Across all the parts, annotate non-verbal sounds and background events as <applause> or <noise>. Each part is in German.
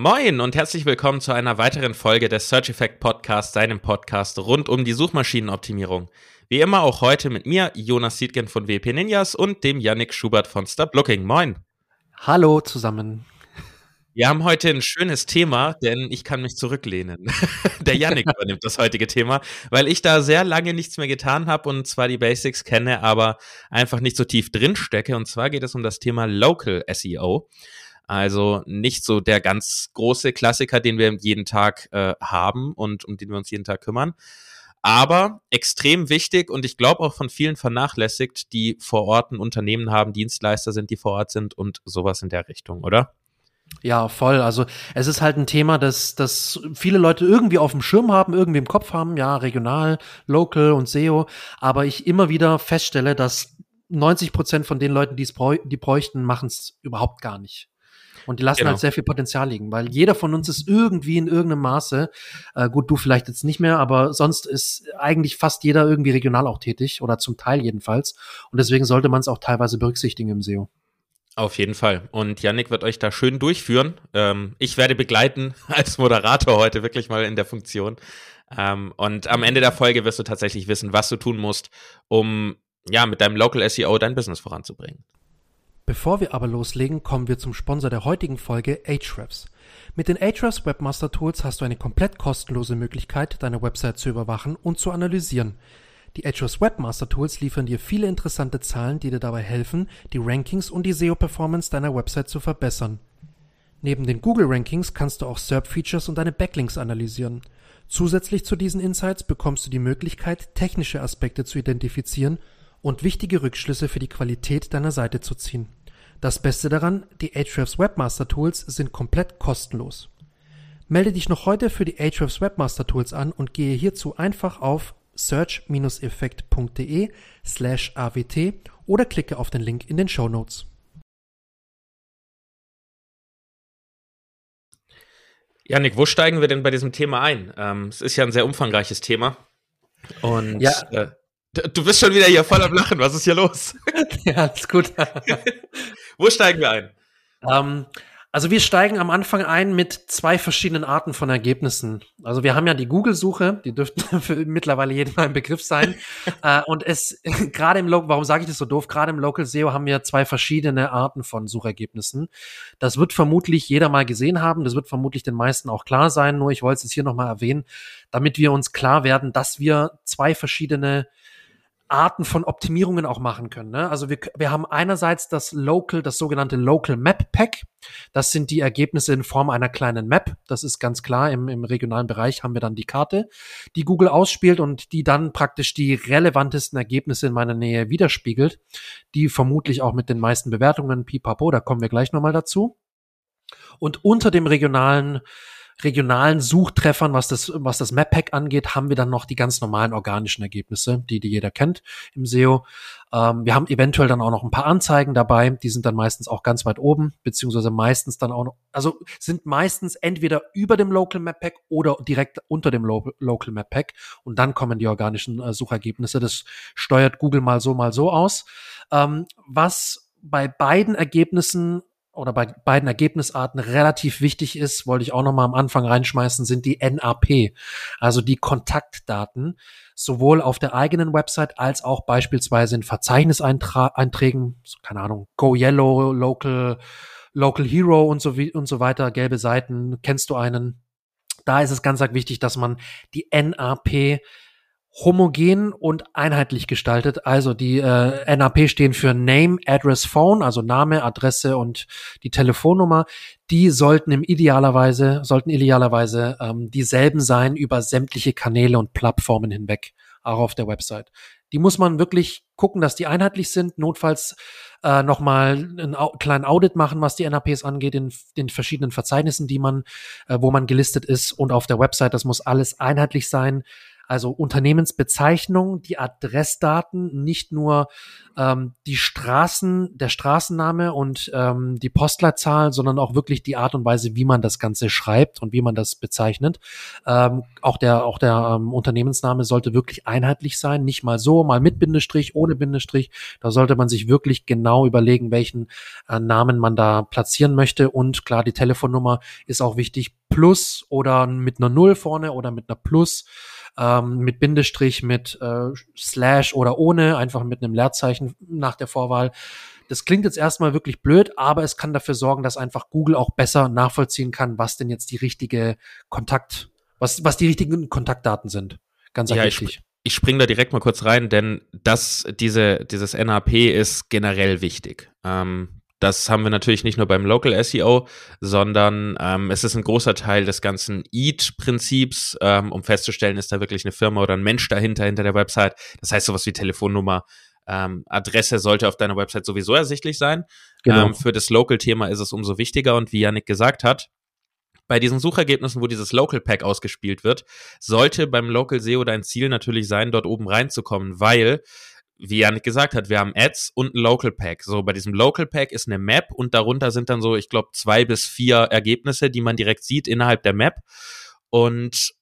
Moin und herzlich willkommen zu einer weiteren Folge des Search Effect Podcast, seinem Podcast rund um die Suchmaschinenoptimierung. Wie immer auch heute mit mir, Jonas Siedgen von WP Ninjas und dem Yannick Schubert von Stop Looking. Moin. Hallo zusammen. Wir haben heute ein schönes Thema, denn ich kann mich zurücklehnen. <laughs> Der Yannick <laughs> übernimmt das heutige Thema, weil ich da sehr lange nichts mehr getan habe und zwar die Basics kenne, aber einfach nicht so tief drin stecke. Und zwar geht es um das Thema Local SEO. Also nicht so der ganz große Klassiker, den wir jeden Tag äh, haben und um den wir uns jeden Tag kümmern. Aber extrem wichtig und ich glaube auch von vielen vernachlässigt, die vor Ort ein Unternehmen haben, Dienstleister sind, die vor Ort sind und sowas in der Richtung, oder? Ja, voll. Also es ist halt ein Thema, das, das viele Leute irgendwie auf dem Schirm haben, irgendwie im Kopf haben, ja, regional, local und SEO. Aber ich immer wieder feststelle, dass 90 Prozent von den Leuten, die es bräuchten, machen es überhaupt gar nicht. Und die lassen genau. halt sehr viel Potenzial liegen, weil jeder von uns ist irgendwie in irgendeinem Maße, äh, gut, du vielleicht jetzt nicht mehr, aber sonst ist eigentlich fast jeder irgendwie regional auch tätig oder zum Teil jedenfalls. Und deswegen sollte man es auch teilweise berücksichtigen im SEO. Auf jeden Fall. Und Yannick wird euch da schön durchführen. Ähm, ich werde begleiten <laughs> als Moderator heute wirklich mal in der Funktion. Ähm, und am Ende der Folge wirst du tatsächlich wissen, was du tun musst, um ja mit deinem Local SEO dein Business voranzubringen. Bevor wir aber loslegen, kommen wir zum Sponsor der heutigen Folge Ahrefs. Mit den Ahrefs Webmaster Tools hast du eine komplett kostenlose Möglichkeit, deine Website zu überwachen und zu analysieren. Die Ahrefs Webmaster Tools liefern dir viele interessante Zahlen, die dir dabei helfen, die Rankings und die SEO-Performance deiner Website zu verbessern. Neben den Google Rankings kannst du auch SERP-Features und deine Backlinks analysieren. Zusätzlich zu diesen Insights bekommst du die Möglichkeit, technische Aspekte zu identifizieren und wichtige Rückschlüsse für die Qualität deiner Seite zu ziehen. Das Beste daran, die Ahrefs Webmaster Tools sind komplett kostenlos. Melde dich noch heute für die Ahrefs Webmaster Tools an und gehe hierzu einfach auf search-effekt.de slash awt oder klicke auf den Link in den Show Notes. Janik, wo steigen wir denn bei diesem Thema ein? Ähm, es ist ja ein sehr umfangreiches Thema. Und ja. äh, Du bist schon wieder hier voll am Lachen. Was ist hier los? <laughs> ja, alles gut. <laughs> Wo steigen wir ein? Ähm, also wir steigen am Anfang ein mit zwei verschiedenen Arten von Ergebnissen. Also wir haben ja die Google-Suche, die dürfte <laughs> für mittlerweile jedem ein Begriff sein. äh, und es gerade im Local, warum sage ich das so doof? Gerade im Local SEO haben wir zwei verschiedene Arten von Suchergebnissen. Das wird vermutlich jeder mal gesehen haben. Das wird vermutlich den meisten auch klar sein. Nur ich wollte es hier nochmal erwähnen, damit wir uns klar werden, dass wir zwei verschiedene Arten von Optimierungen auch machen können. Ne? Also wir, wir haben einerseits das Local, das sogenannte Local Map Pack. Das sind die Ergebnisse in Form einer kleinen Map. Das ist ganz klar. Im, im regionalen Bereich haben wir dann die Karte, die Google ausspielt und die dann praktisch die relevantesten Ergebnisse in meiner Nähe widerspiegelt. Die vermutlich auch mit den meisten Bewertungen, pipapo, da kommen wir gleich nochmal dazu. Und unter dem regionalen regionalen Suchtreffern, was das, was das Map-Pack angeht, haben wir dann noch die ganz normalen organischen Ergebnisse, die, die jeder kennt im SEO. Ähm, wir haben eventuell dann auch noch ein paar Anzeigen dabei, die sind dann meistens auch ganz weit oben, beziehungsweise meistens dann auch noch, also sind meistens entweder über dem Local Map Pack oder direkt unter dem Lo Local Map Pack und dann kommen die organischen äh, Suchergebnisse. Das steuert Google mal so, mal so aus. Ähm, was bei beiden Ergebnissen oder bei beiden Ergebnisarten relativ wichtig ist, wollte ich auch noch mal am Anfang reinschmeißen, sind die NAP, also die Kontaktdaten, sowohl auf der eigenen Website als auch beispielsweise in Verzeichniseinträgen, keine Ahnung, Go Yellow, Local, Local Hero und so, und so weiter, gelbe Seiten, kennst du einen? Da ist es ganz wichtig, dass man die NAP homogen und einheitlich gestaltet. Also die äh, NAP stehen für Name, Address, Phone, also Name, Adresse und die Telefonnummer. Die sollten im idealerweise, sollten idealerweise ähm, dieselben sein über sämtliche Kanäle und Plattformen hinweg, auch auf der Website. Die muss man wirklich gucken, dass die einheitlich sind. Notfalls äh, nochmal einen Au kleinen Audit machen, was die NAPs angeht, in den verschiedenen Verzeichnissen, die man, äh, wo man gelistet ist und auf der Website. Das muss alles einheitlich sein Also Unternehmensbezeichnung, die Adressdaten, nicht nur ähm, die Straßen, der Straßenname und ähm, die Postleitzahl, sondern auch wirklich die Art und Weise, wie man das Ganze schreibt und wie man das bezeichnet. Ähm, auch der, auch der ähm, Unternehmensname sollte wirklich einheitlich sein, nicht mal so, mal mit Bindestrich, ohne Bindestrich. Da sollte man sich wirklich genau überlegen, welchen äh, Namen man da platzieren möchte. Und klar, die Telefonnummer ist auch wichtig. Plus oder mit einer Null vorne oder mit einer Plus ähm, mit Bindestrich, mit äh, Slash oder ohne, einfach mit einem Leerzeichen nach der Vorwahl. Das klingt jetzt erstmal wirklich blöd, aber es kann dafür sorgen, dass einfach Google auch besser nachvollziehen kann, was denn jetzt die richtige Kontakt, was, was die richtigen Kontaktdaten sind. Ganz ja, wichtig. Ich, ich springe da direkt mal kurz rein, denn das, diese, dieses NAP ist generell wichtig. Ähm, das haben wir natürlich nicht nur beim Local SEO, sondern ähm, es ist ein großer Teil des ganzen EAT-Prinzips, ähm, um festzustellen, ist da wirklich eine Firma oder ein Mensch dahinter, hinter der Website. Das heißt sowas wie Telefonnummer, ähm, Adresse sollte auf deiner Website sowieso ersichtlich sein. Genau. Ähm, für das Local-Thema ist es umso wichtiger und wie Yannick gesagt hat, bei diesen Suchergebnissen, wo dieses Local Pack ausgespielt wird, sollte beim Local SEO dein Ziel natürlich sein, dort oben reinzukommen, weil wie Janik gesagt hat, wir haben Ads und ein Local Pack. So, bei diesem Local Pack ist eine Map und darunter sind dann so, ich glaube, zwei bis vier Ergebnisse, die man direkt sieht innerhalb der Map. Und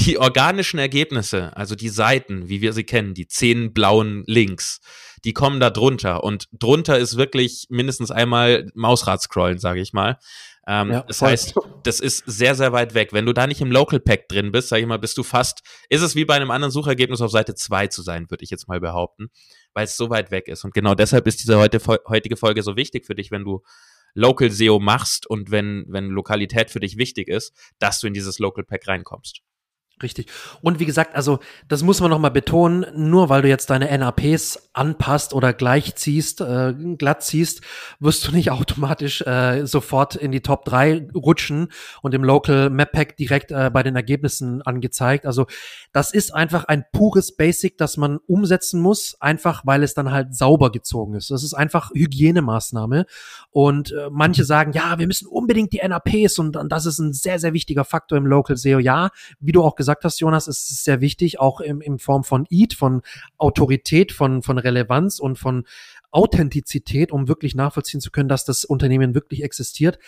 die organischen Ergebnisse, also die Seiten, wie wir sie kennen, die zehn blauen Links, die kommen da drunter. Und drunter ist wirklich mindestens einmal Mausrad scrollen, sage ich mal. Ähm, ja, das heißt, das ist sehr, sehr weit weg. Wenn du da nicht im Local Pack drin bist, sag ich mal, bist du fast, ist es wie bei einem anderen Suchergebnis auf Seite 2 zu sein, würde ich jetzt mal behaupten, weil es so weit weg ist. Und genau deshalb ist diese heute, heutige Folge so wichtig für dich, wenn du Local SEO machst und wenn, wenn Lokalität für dich wichtig ist, dass du in dieses Local Pack reinkommst. Richtig. Und wie gesagt, also das muss man nochmal betonen, nur weil du jetzt deine NAPs anpasst oder gleich ziehst, äh, glatt ziehst, wirst du nicht <laughs> automatisch äh, sofort in die Top 3 rutschen und im Local Map Pack direkt äh, bei den Ergebnissen angezeigt. Also das ist einfach ein pures Basic, das man umsetzen muss, einfach weil es dann halt sauber gezogen ist. Das ist einfach Hygienemaßnahme. Und äh, manche sagen, ja, wir müssen unbedingt die NAPs und, und das ist ein sehr, sehr wichtiger Faktor im Local SEO. Ja, wie du auch gesagt gesagt hast, Jonas, ist es sehr wichtig, auch im, in Form von EAT, von Autorität, von, von Relevanz und von Authentizität, um wirklich nachvollziehen zu können, dass das Unternehmen wirklich existiert.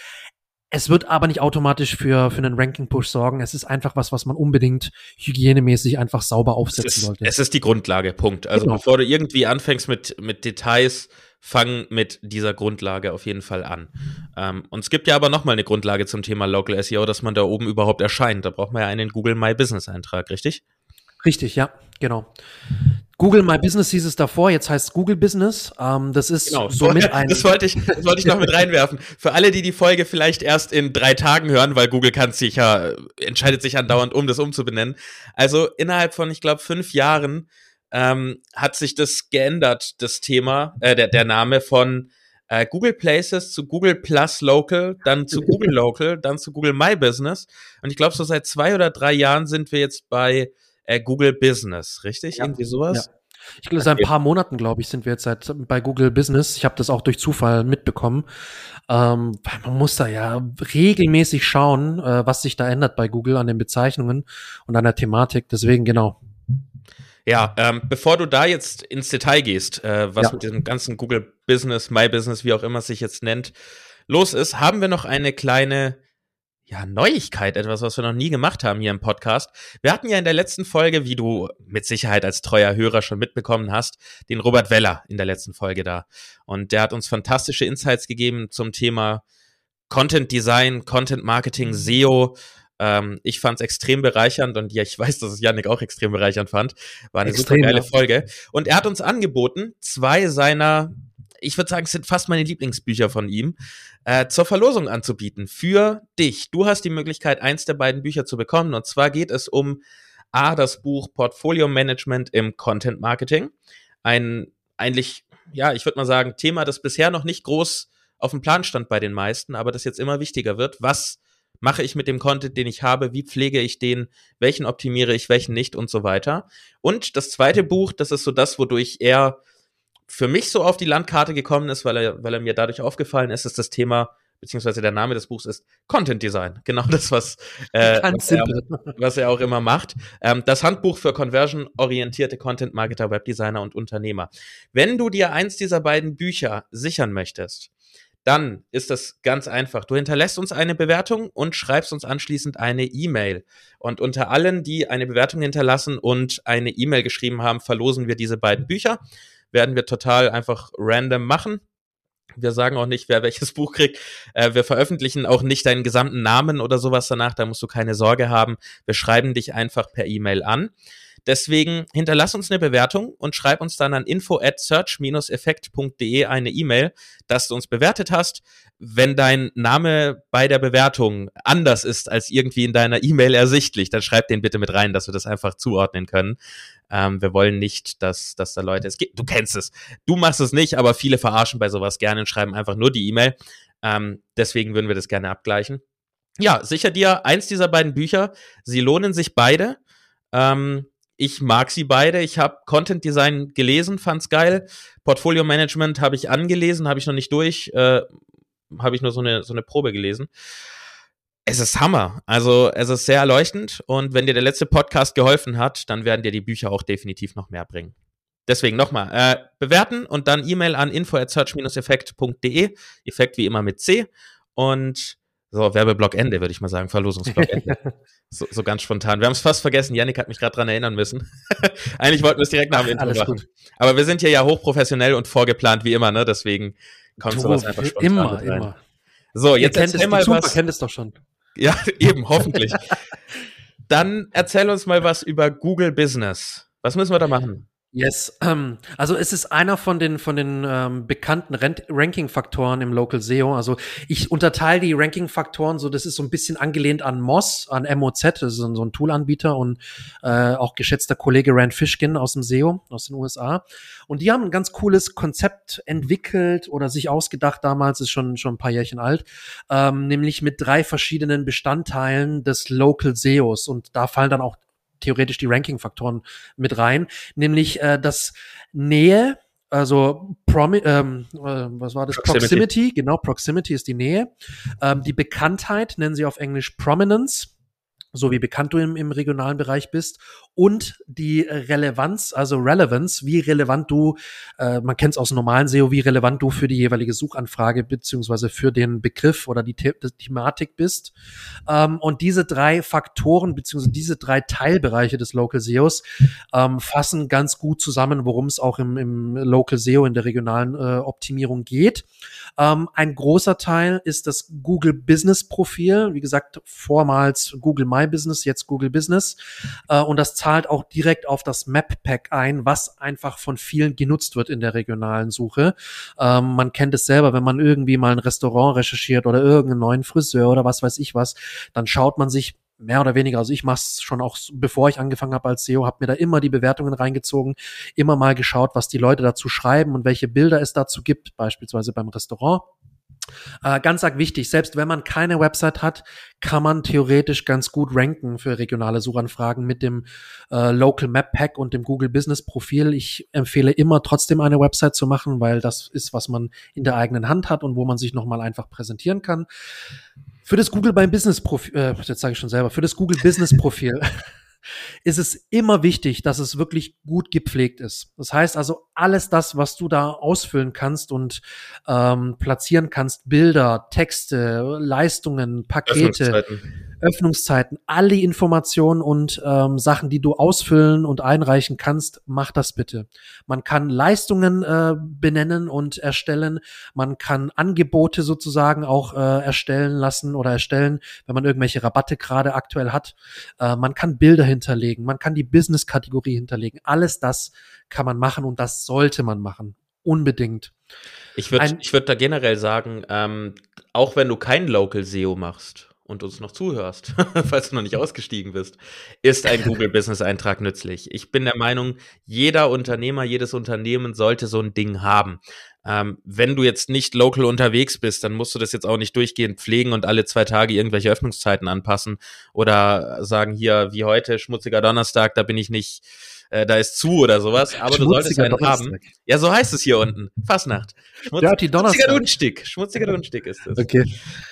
Es wird aber nicht automatisch für, für einen Ranking-Push sorgen. Es ist einfach was, was man unbedingt hygienemäßig einfach sauber aufsetzen es ist, sollte. Es ist die Grundlage, Punkt. Also genau. bevor du irgendwie anfängst mit, mit Details, fang mit dieser Grundlage auf jeden Fall an. Ähm, und es gibt ja aber nochmal eine Grundlage zum Thema Local SEO, dass man da oben überhaupt erscheint. Da braucht man ja einen Google My Business Eintrag, richtig? Richtig, ja, genau. Google My Business hieß es davor, jetzt heißt Google Business. Ähm, das ist genau, somit ein. Das wollte ich, das wollte ich noch mit reinwerfen. Für alle, die die Folge vielleicht erst in drei Tagen hören, weil Google kann sich ja, entscheidet sich andauernd um, das umzubenennen. Also innerhalb von, ich glaube, fünf Jahren ähm, hat sich das geändert, das Thema, äh, der, der Name von äh, Google Places zu Google Plus Local, dann zu Google Local, dann zu Google My Business. Und ich glaube, so seit zwei oder drei Jahren sind wir jetzt bei äh, Google Business, richtig? Ja. Irgendwie sowas? Ja. Ich glaube, seit ein paar Monaten, glaube ich, sind wir jetzt seit bei Google Business. Ich habe das auch durch Zufall mitbekommen. Ähm, man muss da ja regelmäßig schauen, äh, was sich da ändert bei Google an den Bezeichnungen und an der Thematik. Deswegen genau. Ja, ähm, bevor du da jetzt ins Detail gehst, äh, was ja. mit diesem ganzen Google Business, My Business, wie auch immer es sich jetzt nennt, los ist, haben wir noch eine kleine ja, Neuigkeit, etwas, was wir noch nie gemacht haben hier im Podcast. Wir hatten ja in der letzten Folge, wie du mit Sicherheit als treuer Hörer schon mitbekommen hast, den Robert Weller in der letzten Folge da. Und der hat uns fantastische Insights gegeben zum Thema Content Design, Content Marketing, SEO, ähm, ich fand es extrem bereichernd und ja, ich weiß, dass es Yannick auch extrem bereichernd fand. War eine extrem, super geile ja. Folge. Und er hat uns angeboten, zwei seiner, ich würde sagen, es sind fast meine Lieblingsbücher von ihm, äh, zur Verlosung anzubieten. Für dich. Du hast die Möglichkeit, eins der beiden Bücher zu bekommen. Und zwar geht es um A, das Buch Portfolio Management im Content Marketing. Ein eigentlich, ja, ich würde mal sagen, Thema, das bisher noch nicht groß auf dem Plan stand bei den meisten, aber das jetzt immer wichtiger wird. Was mache ich mit dem Content, den ich habe, wie pflege ich den, welchen optimiere ich, welchen nicht und so weiter. Und das zweite Buch, das ist so das, wodurch er für mich so auf die Landkarte gekommen ist, weil er, weil er mir dadurch aufgefallen ist, ist das Thema beziehungsweise der Name des Buchs ist Content Design. Genau das, was, äh, <laughs> was, er, was er, auch immer macht. Ähm, das Handbuch für conversion-orientierte Content-Marketer, Webdesigner und Unternehmer. Wenn du dir eins dieser beiden Bücher sichern möchtest, dann ist das ganz einfach. Du hinterlässt uns eine Bewertung und schreibst uns anschließend eine E-Mail. Und unter allen, die eine Bewertung hinterlassen und eine E-Mail geschrieben haben, verlosen wir diese beiden Bücher. Werden wir total einfach random machen. Wir sagen auch nicht, wer welches <laughs> Buch kriegt. Äh, wir veröffentlichen auch nicht deinen gesamten Namen oder sowas danach. Da musst du keine Sorge haben. Wir schreiben dich einfach per E-Mail an. Deswegen hinterlass uns eine Bewertung und schreib uns dann an info at search-effekt.de eine E-Mail, dass du uns bewertet hast. Wenn dein Name bei der Bewertung anders ist als irgendwie in deiner E-Mail ersichtlich, dann schreib den bitte mit rein, dass wir das einfach zuordnen können. Ähm, wir wollen nicht, dass, dass da Leute, es gibt, du kennst es, du machst es nicht, aber viele verarschen bei sowas gerne und schreiben einfach nur die E-Mail. Ähm, deswegen würden wir das gerne abgleichen. Ja, sicher dir eins dieser beiden Bücher. Sie lohnen sich beide. Ähm, ich mag sie beide. Ich habe Content Design gelesen, fand's geil. Portfolio Management habe ich angelesen, habe ich noch nicht durch, äh, habe ich nur so eine so eine Probe gelesen. Es ist Hammer. Also es ist sehr erleuchtend und wenn dir der letzte Podcast geholfen hat, dann werden dir die Bücher auch definitiv noch mehr bringen. Deswegen nochmal, äh, bewerten und dann E-Mail an info at search-effekt.de. Effekt wie immer mit C. Und so, Werbeblock Ende, würde ich mal sagen. Verlosungsblock <laughs> Ende. so, so ganz spontan. Wir haben es fast vergessen. Yannick hat mich gerade dran erinnern müssen. <laughs> Eigentlich wollten wir es direkt nach dem Intro Alles machen. Gut. Aber wir sind hier ja hochprofessionell und vorgeplant wie immer, ne? Deswegen kommt sowas einfach spontan Immer, rein. immer. So, jetzt Ihr erzähl mal was. kennt es doch schon. <laughs> Ja, eben, hoffentlich. Dann erzähl uns mal was über Google Business. Was müssen wir da machen? Yes, ähm, also es ist einer von den von den ähm, bekannten Ranking-Faktoren im Local SEO. Also ich unterteile die Ranking-Faktoren so, das ist so ein bisschen angelehnt an Moz, an MOZ, das ist so ein Tool-Anbieter und äh, auch geschätzter Kollege Rand Fishkin aus dem SEO aus den USA. Und die haben ein ganz cooles Konzept entwickelt oder sich ausgedacht damals, ist schon schon ein paar Jährchen alt, ähm, nämlich mit drei verschiedenen Bestandteilen des Local SEOs und da fallen dann auch theoretisch die Ranking-Faktoren mit rein, nämlich äh, das Nähe, also Promi ähm, äh, was war das? Proximity. Proximity, genau, Proximity ist die Nähe. Ähm, die Bekanntheit nennen sie auf Englisch Prominence so wie bekannt du im, im regionalen Bereich bist und die Relevanz, also Relevance, wie relevant du, äh, man kennt es aus normalen SEO, wie relevant du für die jeweilige Suchanfrage beziehungsweise für den Begriff oder die, The die Thematik bist. Ähm, und diese drei Faktoren beziehungsweise diese drei Teilbereiche des Local SEOs ähm, fassen ganz gut zusammen, worum es auch im, im Local SEO in der regionalen äh, Optimierung geht. Ähm, ein großer Teil ist das Google Business Profil, wie gesagt, vormals Google My Business, jetzt Google Business. Äh, und das zahlt auch direkt auf das Map Pack ein, was einfach von vielen genutzt wird in der regionalen Suche. Ähm, man kennt es selber, wenn man irgendwie mal ein Restaurant recherchiert oder irgendeinen neuen Friseur oder was weiß ich was, dann schaut man sich mehr oder weniger, also ich mache es schon auch, bevor ich angefangen habe als SEO, habe mir da immer die Bewertungen reingezogen, immer mal geschaut, was die Leute dazu schreiben und welche Bilder es dazu gibt, beispielsweise beim Restaurant. Äh, ganz arg wichtig, selbst wenn man keine Website hat, kann man theoretisch ganz gut ranken für regionale Suchanfragen mit dem äh, Local Map Pack und dem Google Business Profil. Ich empfehle immer trotzdem eine Website zu machen, weil das ist, was man in der eigenen Hand hat und wo man sich nochmal einfach präsentieren kann. Für das Google beim Business Profil, äh, jetzt sage ich schon selber, für das Google Business Profil ist es immer wichtig, dass es wirklich gut gepflegt ist. Das heißt also, alles das, was du da ausfüllen kannst und ähm, platzieren kannst, Bilder, Texte, Leistungen, Pakete, Öffnungszeiten, alle Informationen und ähm, Sachen, die du ausfüllen und einreichen kannst, mach das bitte. Man kann Leistungen äh, benennen und erstellen. Man kann Angebote sozusagen auch äh, erstellen lassen oder erstellen, wenn man irgendwelche Rabatte gerade aktuell hat. Äh, man kann Bilder hinterlegen. Man kann die Business-Kategorie hinterlegen. Alles das kann man machen und das sollte man machen. Unbedingt. Ich würde würd da generell sagen, ähm, auch wenn du kein Local SEO machst, und uns noch zuhörst, <laughs> falls du noch nicht ausgestiegen bist, ist ein Google <laughs> Business Eintrag nützlich. Ich bin der Meinung, jeder Unternehmer, jedes Unternehmen sollte so ein Ding haben. Ähm, wenn du jetzt nicht local unterwegs bist, dann musst du das jetzt auch nicht durchgehend pflegen und alle zwei Tage irgendwelche Öffnungszeiten anpassen oder sagen hier, wie heute, schmutziger Donnerstag, da bin ich nicht, äh, da ist zu oder sowas, aber du solltest einen Donnerstag. haben. Ja, so heißt es hier unten. Fastnacht. Schmutz, ja. Schmutziger Dunstick. Schmutziger Dunstick ist es. Okay.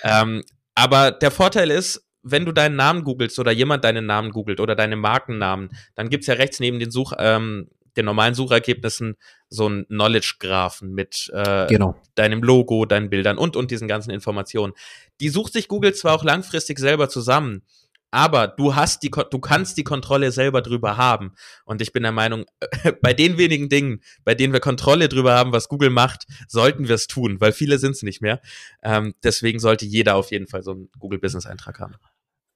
Ähm, aber der Vorteil ist, wenn du deinen Namen googelst oder jemand deinen Namen googelt oder deine Markennamen, dann gibt's ja rechts neben den Such, ähm, den normalen Suchergebnissen so ein Knowledge-Graphen mit äh, genau. deinem Logo, deinen Bildern und, und diesen ganzen Informationen. Die sucht sich Google zwar auch langfristig selber zusammen, aber du hast die, du kannst die Kontrolle selber drüber haben. Und ich bin der Meinung, <laughs> bei den wenigen Dingen, bei denen wir Kontrolle drüber haben, was Google macht, sollten wir es tun, weil viele sind es nicht mehr. Ähm, deswegen sollte jeder auf jeden Fall so einen Google Business Eintrag haben.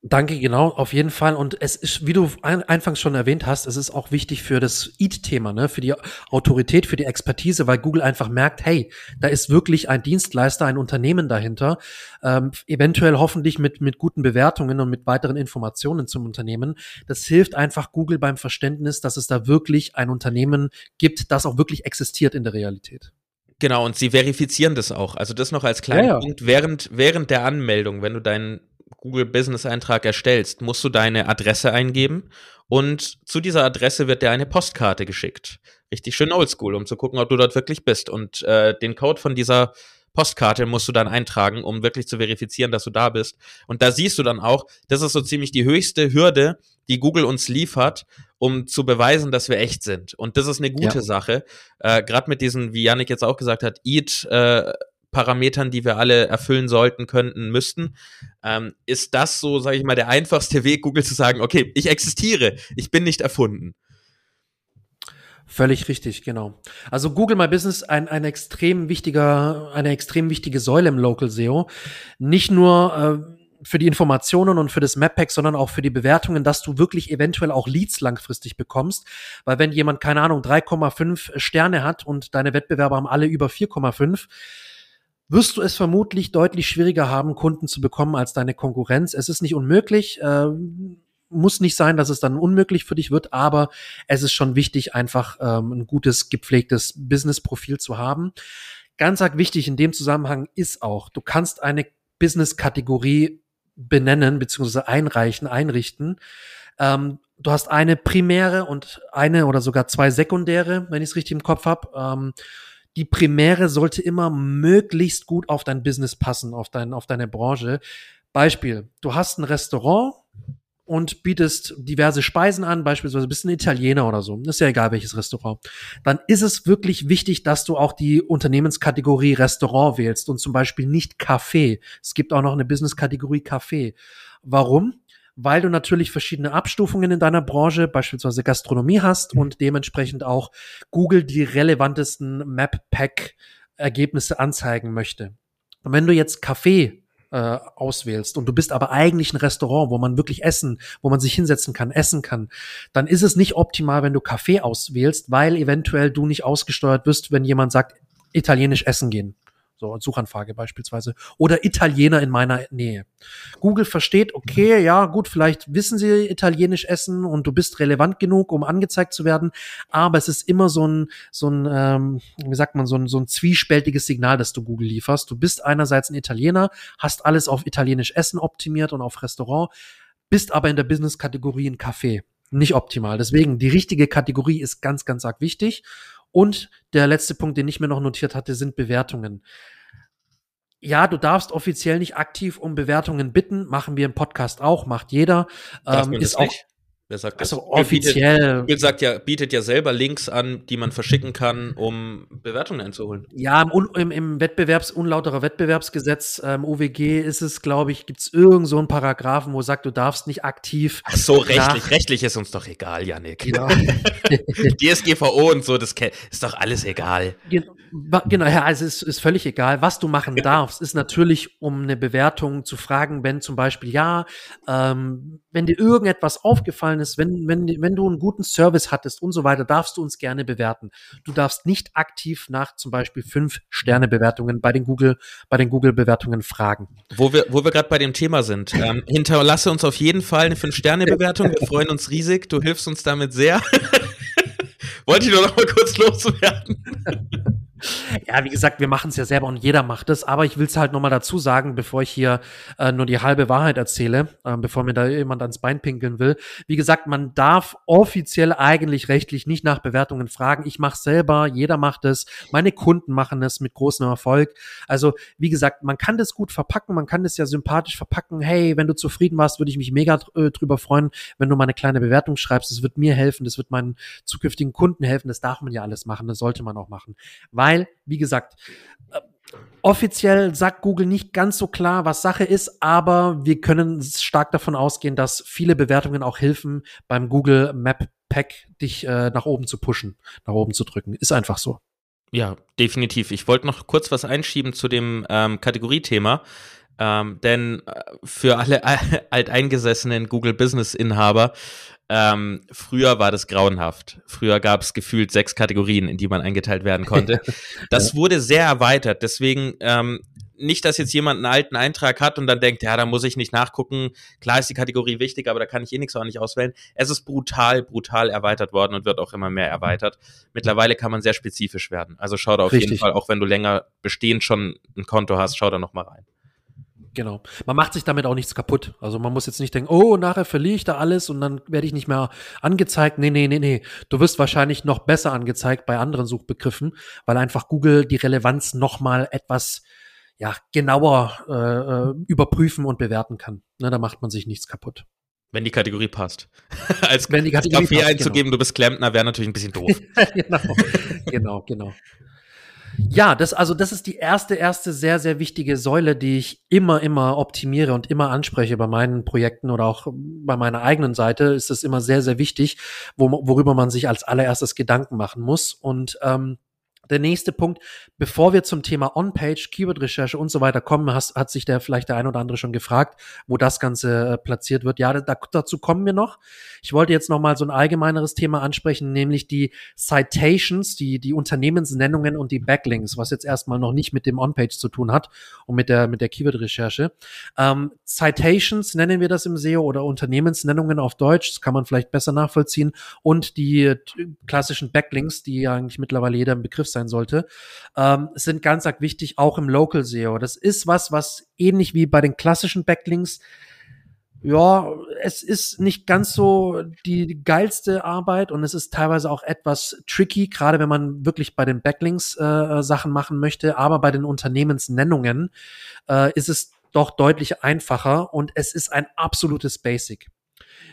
Danke, genau, auf jeden Fall. Und es ist, wie du ein, anfangs schon erwähnt hast, es ist auch wichtig für das EAT-Thema, ne, für die Autorität, für die Expertise, weil Google einfach merkt, hey, da ist wirklich ein Dienstleister, ein Unternehmen dahinter, ähm, eventuell hoffentlich mit, mit guten Bewertungen und mit weiteren Informationen zum Unternehmen. Das hilft einfach Google beim Verständnis, dass es da wirklich ein Unternehmen gibt, das auch wirklich existiert in der Realität. Genau, und sie verifizieren das auch. Also das noch als kleiner ja, ja. Punkt während, während der Anmeldung, wenn du deinen Google Business Eintrag erstellst, musst du deine Adresse eingeben und zu dieser Adresse wird dir eine Postkarte geschickt. Richtig schön oldschool, um zu gucken, ob du dort wirklich bist. Und äh, den Code von dieser Postkarte musst du dann eintragen, um wirklich zu verifizieren, dass du da bist. Und da siehst du dann auch, das ist so ziemlich die höchste Hürde, die Google uns liefert, um zu beweisen, dass wir echt sind. Und das ist eine gute ja. Sache. Äh, Gerade mit diesen, wie Yannick jetzt auch gesagt hat, EAT, äh, Parametern, die wir alle erfüllen sollten, könnten, müssten. Ähm, ist das so, sage ich mal, der einfachste Weg, Google zu sagen, okay, ich existiere, ich bin nicht erfunden. Völlig richtig, genau. Also Google My Business ein, ein extrem wichtiger, eine extrem wichtige Säule im Local SEO. Nicht nur äh, für die Informationen und für das Map-Pack, sondern auch für die Bewertungen, dass du wirklich eventuell auch Leads langfristig bekommst. Weil wenn jemand, keine Ahnung, 3,5 Sterne hat und deine Wettbewerber haben alle über 4,5, wirst du es vermutlich deutlich schwieriger haben, Kunden zu bekommen als deine Konkurrenz. Es ist nicht unmöglich, äh, muss nicht sein, dass es dann unmöglich für dich wird, aber es ist schon wichtig, einfach ähm, ein gutes, gepflegtes Business-Profil zu haben. Ganz arg wichtig in dem Zusammenhang ist auch, du kannst eine Business-Kategorie benennen bzw. einreichen, einrichten. Ähm, du hast eine primäre und eine oder sogar zwei sekundäre, wenn ich es richtig im Kopf habe. Ähm, die Primäre sollte immer möglichst gut auf dein Business passen, auf, dein, auf deine Branche. Beispiel, du hast ein Restaurant und bietest diverse Speisen an, beispielsweise bist ein Italiener oder so, ist ja egal welches Restaurant, dann ist es wirklich wichtig, dass du auch die Unternehmenskategorie Restaurant wählst und zum Beispiel nicht Café. Es gibt auch noch eine Business-Kategorie Café. Warum? Weil du natürlich verschiedene Abstufungen in deiner Branche, beispielsweise Gastronomie hast mhm. und dementsprechend auch Google die relevantesten Map-Pack-Ergebnisse anzeigen möchte. Und wenn du jetzt Kaffee äh, auswählst und du bist aber eigentlich ein Restaurant, wo man wirklich essen, wo man sich hinsetzen kann, essen kann, dann ist es nicht optimal, wenn du Kaffee auswählst, weil eventuell du nicht ausgesteuert wirst, wenn jemand sagt, italienisch essen gehen. So, Suchanfrage beispielsweise. Oder Italiener in meiner Nähe. Google versteht, okay, ja, gut, vielleicht wissen sie Italienisch essen und du bist relevant genug, um angezeigt zu werden, aber es ist immer so ein, so ein, ähm, wie sagt man, so ein, so ein zwiespältiges Signal, das du Google lieferst. Du bist einerseits ein Italiener, hast alles auf Italienisch Essen optimiert und auf Restaurant, bist aber in der Business-Kategorie ein Café. Nicht optimal. Deswegen, die richtige Kategorie ist ganz, ganz arg wichtig. Und der letzte Punkt, den ich mir noch notiert hatte, sind Bewertungen ja, du darfst offiziell nicht aktiv um Bewertungen bitten. Machen wir im Podcast auch, macht jeder. Ähm, ist auch nicht? Wer sagt das? Also offiziell. Google sagt ja, bietet ja selber Links an, die man verschicken kann, um Bewertungen einzuholen. Ja, im, im, im Wettbewerbs, unlauterer Wettbewerbsgesetz, ähm, OWG ist es, glaube ich, gibt es irgend so einen Paragraphen, wo sagt, du darfst nicht aktiv. Ach so, rechtlich, rechtlich ist uns doch egal, Janik. <laughs> <laughs> Ja. DSGVO und so, das ist doch alles egal. Genau. Genau, ja, also es ist völlig egal. Was du machen darfst, ist natürlich, um eine Bewertung zu fragen, wenn zum Beispiel, ja, ähm, wenn dir irgendetwas aufgefallen ist, wenn, wenn, wenn du einen guten Service hattest und so weiter, darfst du uns gerne bewerten. Du darfst nicht aktiv nach zum Beispiel fünf Sterne-Bewertungen bei den Google, bei den Google-Bewertungen fragen. Wo wir, wo wir gerade bei dem Thema sind, ähm, hinterlasse uns auf jeden Fall eine Fünf-Sterne-Bewertung. Wir freuen uns riesig. Du hilfst uns damit sehr. <laughs> Wollte ich nur noch mal kurz loswerden. Ja, wie gesagt, wir machen es ja selber und jeder macht es, aber ich will es halt nochmal dazu sagen, bevor ich hier äh, nur die halbe Wahrheit erzähle, äh, bevor mir da jemand ans Bein pinkeln will. Wie gesagt, man darf offiziell eigentlich rechtlich nicht nach Bewertungen fragen. Ich mache selber, jeder macht es, meine Kunden machen es mit großem Erfolg. Also, wie gesagt, man kann das gut verpacken, man kann das ja sympathisch verpacken. Hey, wenn du zufrieden warst, würde ich mich mega äh, drüber freuen, wenn du mal eine kleine Bewertung schreibst. Das wird mir helfen, das wird meinen zukünftigen Kunden helfen. Das darf man ja alles machen, das sollte man auch machen. Weil, wie gesagt, äh, Offiziell sagt Google nicht ganz so klar, was Sache ist, aber wir können stark davon ausgehen, dass viele Bewertungen auch helfen, beim Google Map Pack dich äh, nach oben zu pushen, nach oben zu drücken. Ist einfach so. Ja, definitiv. Ich wollte noch kurz was einschieben zu dem ähm, Kategoriethema. Ähm, denn äh, für alle <laughs> alteingesessenen Google Business Inhaber ähm, früher war das grauenhaft. Früher gab es gefühlt sechs Kategorien, in die man eingeteilt werden konnte. <laughs> Das wurde sehr erweitert. Deswegen ähm, nicht, dass jetzt jemand einen alten Eintrag hat und dann denkt, ja, da muss ich nicht nachgucken. Klar ist die Kategorie wichtig, aber da kann ich eh nichts auch nicht auswählen. Es ist brutal, brutal erweitert worden und wird auch immer mehr erweitert. Mittlerweile kann man sehr spezifisch werden. Also schau da auf Richtig. jeden Fall, auch wenn du länger bestehend schon ein Konto hast, schau da noch mal rein. Genau. Man macht sich damit auch nichts kaputt. Also man muss jetzt nicht denken, oh, nachher verliere ich da alles und dann werde ich nicht mehr angezeigt. Nee, nee, nee, nee. Du wirst wahrscheinlich noch besser angezeigt bei anderen Suchbegriffen, weil einfach Google die Relevanz nochmal etwas ja, genauer äh, äh, überprüfen und bewerten kann. Ne, da macht man sich nichts kaputt. Wenn die Kategorie passt. <laughs> als Wenn die Kategorie Kaffee passt, einzugeben, genau. du bist Klempner, wäre natürlich ein bisschen doof. <laughs> genau, genau, genau. Ja, das, also das ist die erste, erste sehr, sehr wichtige Säule, die ich immer, immer optimiere und immer anspreche bei meinen Projekten oder auch bei meiner eigenen Seite ist es immer sehr, sehr wichtig, wo, worüber man sich als allererstes Gedanken machen muss. Und ähm, der nächste Punkt, bevor wir zum Thema On-Page, Keyword-Recherche und so weiter kommen, hast, hat sich der vielleicht der ein oder andere schon gefragt, wo das Ganze äh, platziert wird. Ja, da, dazu kommen wir noch. Ich wollte jetzt noch mal so ein allgemeineres Thema ansprechen, nämlich die Citations, die, die Unternehmensnennungen und die Backlinks, was jetzt erstmal noch nicht mit dem On-Page zu tun hat und mit der, mit der Keyword-Recherche. Ähm, Citations nennen wir das im SEO oder Unternehmensnennungen auf Deutsch, das kann man vielleicht besser nachvollziehen und die äh, klassischen Backlinks, die eigentlich mittlerweile jeder im Begriff sein sollte, ähm, sind ganz arg wichtig, auch im Local SEO. Das ist was, was ähnlich wie bei den klassischen Backlinks ja, es ist nicht ganz so die geilste Arbeit und es ist teilweise auch etwas tricky, gerade wenn man wirklich bei den Backlinks äh, Sachen machen möchte, aber bei den Unternehmensnennungen äh, ist es doch deutlich einfacher und es ist ein absolutes Basic.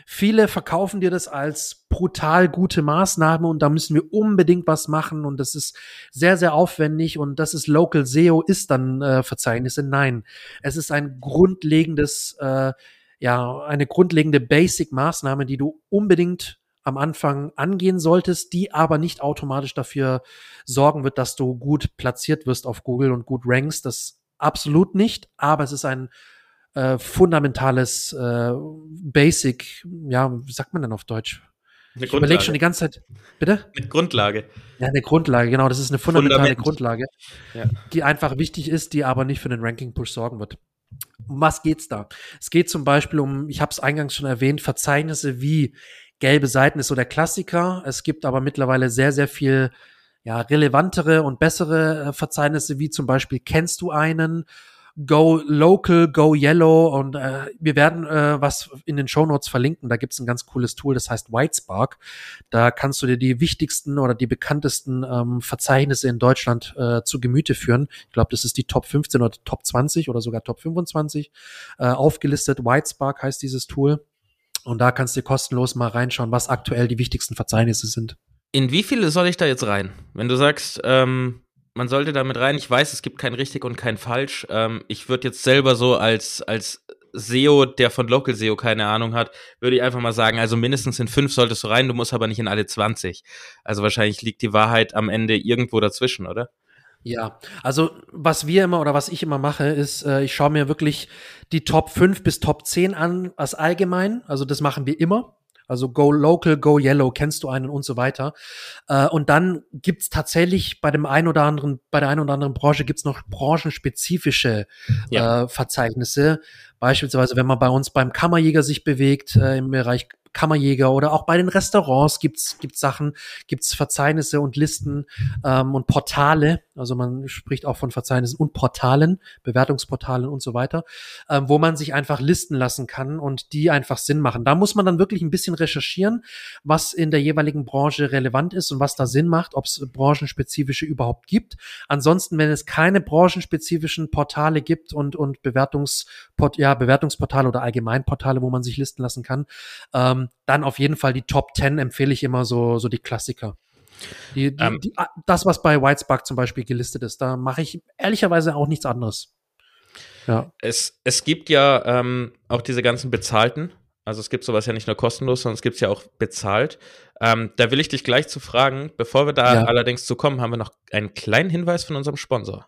Viele verkaufen dir das als brutal gute Maßnahme und da müssen wir unbedingt was machen und das ist sehr, sehr aufwendig und das ist Local SEO ist dann äh, Verzeichnisse. Nein, es ist ein grundlegendes, äh, ja, eine grundlegende Basic-Maßnahme, die du unbedingt am Anfang angehen solltest, die aber nicht automatisch dafür sorgen wird, dass du gut platziert wirst auf Google und gut rankst. Das absolut nicht, aber es ist ein äh, fundamentales äh, Basic, ja, wie sagt man denn auf Deutsch? Eine ich überlege schon die ganze Zeit. Bitte? Eine Grundlage. Ja, eine Grundlage, genau. Das ist eine fundamentale Fundament. Grundlage, ja. die einfach wichtig ist, die aber nicht für den Ranking-Push sorgen wird. Um was geht's da? Es geht zum Beispiel um, ich habe es eingangs schon erwähnt, Verzeichnisse wie gelbe Seiten ist so der Klassiker. Es gibt aber mittlerweile sehr, sehr viel ja, relevantere und bessere äh, Verzeichnisse, wie zum Beispiel kennst du einen Go Local, Go Yellow und äh, wir werden äh, was in den Show Notes verlinken. Da gibt's ein ganz cooles Tool, das heißt Whitespark. Da kannst du dir die wichtigsten oder die bekanntesten ähm, Verzeichnisse in Deutschland äh, zu Gemüte führen. Ich glaube, das ist die Top 15 oder Top 20 oder sogar Top 25 äh, aufgelistet. Whitespark heißt dieses Tool. Und da kannst du kostenlos mal reinschauen, was aktuell die wichtigsten Verzeichnisse sind. In wie viele soll ich da jetzt rein? Wenn du sagst, ähm, man sollte damit rein. Ich weiß, es gibt kein richtig und kein falsch. Ähm, ich würde jetzt selber so als, als SEO, der von Local SEO keine Ahnung hat, würde ich einfach mal sagen, also mindestens in fünf solltest du rein, du musst aber nicht in alle 20. Also wahrscheinlich liegt die Wahrheit am Ende irgendwo dazwischen, oder? Ja, also was wir immer oder was ich immer mache, ist, äh, ich schaue mir wirklich die Top 5 bis Top 10 an als allgemein. Also das machen wir immer. Also Go Local, Go Yellow, kennst du einen und so weiter. Äh, und dann gibt's tatsächlich bei dem einen oder anderen, bei der einen oder anderen Branche gibt's noch branchenspezifische ja. äh, Verzeichnisse. Beispielsweise, wenn man bei uns beim Kammerjäger sich bewegt, äh, im Bereich Kammerjäger oder auch bei den Restaurants gibt's gibt's Sachen, gibt's Verzeichnisse und Listen ähm, und Portale. Also man spricht auch von Verzeichnissen und Portalen, Bewertungsportalen und so weiter, ähm, wo man sich einfach listen lassen kann und die einfach Sinn machen. Da muss man dann wirklich ein bisschen recherchieren, was in der jeweiligen Branche relevant ist und was da Sinn macht, ob es branchenspezifische überhaupt gibt. Ansonsten, wenn es keine branchenspezifischen Portale gibt und und Bewertungsport ja Bewertungsportale oder Allgemeinportale, wo man sich listen lassen kann, ähm, dann auf jeden Fall die Top 10 empfehle ich immer so so die Klassiker. Die, die, ähm, die, ah, das, was bei Whitespark zum Beispiel gelistet ist, da mache ich ehrlicherweise auch nichts anderes. Ja. Es, es gibt ja ähm, auch diese ganzen bezahlten. Also es gibt sowas ja nicht nur kostenlos, sondern es gibt es ja auch bezahlt. Ähm, da will ich dich gleich zu fragen. Bevor wir da ja. allerdings zu kommen, haben wir noch einen kleinen Hinweis von unserem Sponsor.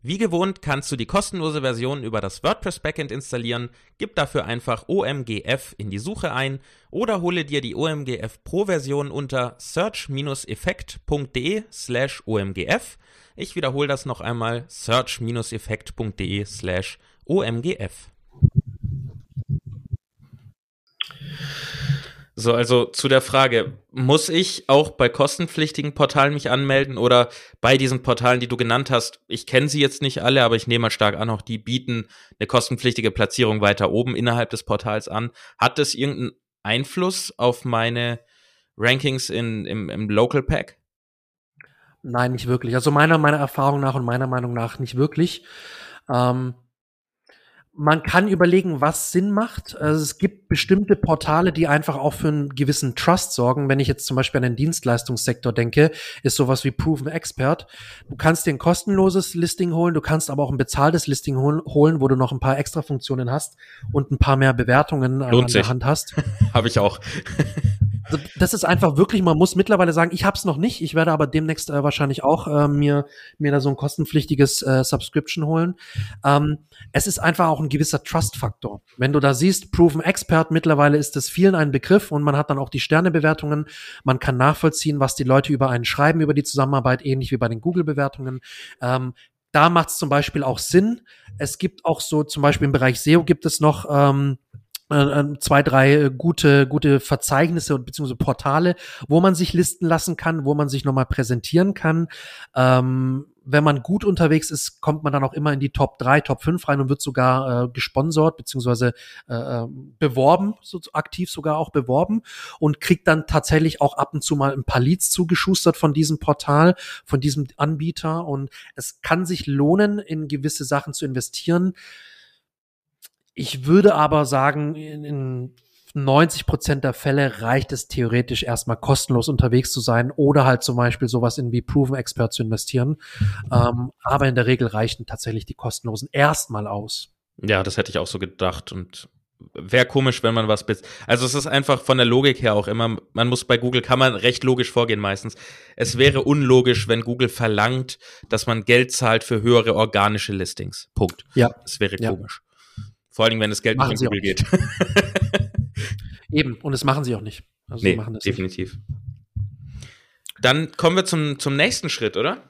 Wie gewohnt kannst du die kostenlose Version über das WordPress Backend installieren, gib dafür einfach OMGF in die Suche ein oder hole dir die OMGF Pro Version unter search-effekt.de slash OMGF. Ich wiederhole das noch einmal search-effekt.de slash OMGF. So, also zu der Frage, muss ich auch bei kostenpflichtigen Portalen mich anmelden oder bei diesen Portalen, die du genannt hast? Ich kenne sie jetzt nicht alle, aber ich nehme mal stark an, auch die bieten eine kostenpflichtige Platzierung weiter oben innerhalb des Portals an. Hat das irgendeinen Einfluss auf meine Rankings in, im, im Local Pack? Nein, nicht wirklich. Also meiner, meiner Erfahrung nach und meiner Meinung nach nicht wirklich. Ähm, man kann überlegen, was Sinn macht. Also es gibt bestimmte Portale, die einfach auch für einen gewissen Trust sorgen. Wenn ich jetzt zum Beispiel an den Dienstleistungssektor denke, ist sowas wie Proven Expert. Du kannst dir ein kostenloses Listing holen, du kannst aber auch ein bezahltes Listing holen, wo du noch ein paar extra Funktionen hast und ein paar mehr Bewertungen Lohnt an der sich. Hand hast. <laughs> Habe ich auch. <laughs> Das ist einfach wirklich, man muss mittlerweile sagen, ich habe es noch nicht, ich werde aber demnächst äh, wahrscheinlich auch äh, mir, mir da so ein kostenpflichtiges äh, Subscription holen. Ähm, es ist einfach auch ein gewisser Trust-Faktor. Wenn du da siehst, Proven Expert, mittlerweile ist es vielen ein Begriff und man hat dann auch die Sternebewertungen, man kann nachvollziehen, was die Leute über einen schreiben, über die Zusammenarbeit, ähnlich wie bei den Google-Bewertungen. Ähm, da macht es zum Beispiel auch Sinn. Es gibt auch so, zum Beispiel im Bereich SEO gibt es noch ähm, äh, äh, zwei, drei äh, gute, gute Verzeichnisse beziehungsweise Portale, wo man sich listen lassen kann, wo man sich nochmal präsentieren kann. Ähm, wenn man gut unterwegs ist, kommt man dann auch immer in die Top 3, Top 5 rein und wird sogar äh, gesponsert beziehungsweise äh, beworben, so aktiv sogar auch beworben und kriegt dann tatsächlich auch ab und zu mal ein paar Leads zugeschustert von diesem Portal, von diesem Anbieter und es kann sich lohnen, in gewisse Sachen zu investieren. Ich würde aber sagen, in, in 90 Prozent der Fälle reicht es theoretisch erstmal kostenlos unterwegs zu sein oder halt zum Beispiel sowas in wie Proven Expert zu investieren. Ähm, aber in der Regel reichen tatsächlich die kostenlosen erstmal aus. Ja, das hätte ich auch so gedacht und wäre komisch, wenn man was bis also es ist einfach von der Logik her auch immer man muss bei Google kann man recht logisch vorgehen meistens. Es wäre unlogisch, wenn Google verlangt, dass man Geld zahlt für höhere organische Listings. Punkt. Ja. Es wäre ja. komisch. Vor allem, wenn das Geld machen nicht in <laughs> geht. Eben, und das machen sie auch nicht. Also nee, definitiv. Nicht. Dann kommen wir zum, zum nächsten Schritt, oder?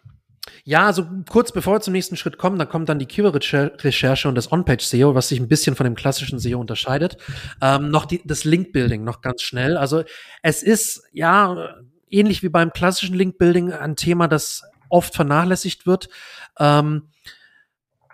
Ja, also kurz bevor wir zum nächsten Schritt kommen, dann kommt dann die Keyword-Recherche und das On-Page-SEO, was sich ein bisschen von dem klassischen SEO unterscheidet. Ähm, noch die, das Link-Building, noch ganz schnell. Also es ist ja ähnlich wie beim klassischen Link-Building ein Thema, das oft vernachlässigt wird ähm,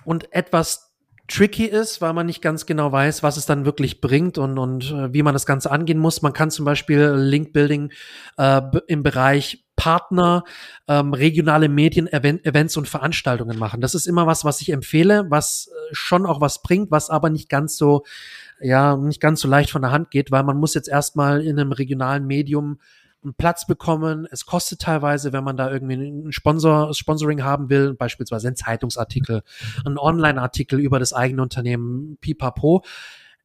und etwas tricky ist, weil man nicht ganz genau weiß, was es dann wirklich bringt und, und äh, wie man das Ganze angehen muss. Man kann zum Beispiel Link-Building äh, im Bereich Partner, ähm, regionale Medien, Event, Events und Veranstaltungen machen. Das ist immer was, was ich empfehle, was äh, schon auch was bringt, was aber nicht ganz so, ja, nicht ganz so leicht von der Hand geht, weil man muss jetzt erstmal in einem regionalen Medium einen Platz bekommen. Es kostet teilweise, wenn man da irgendwie ein Sponsor, Sponsoring haben will, beispielsweise ein Zeitungsartikel, ein Online-Artikel über das eigene Unternehmen, pipapo.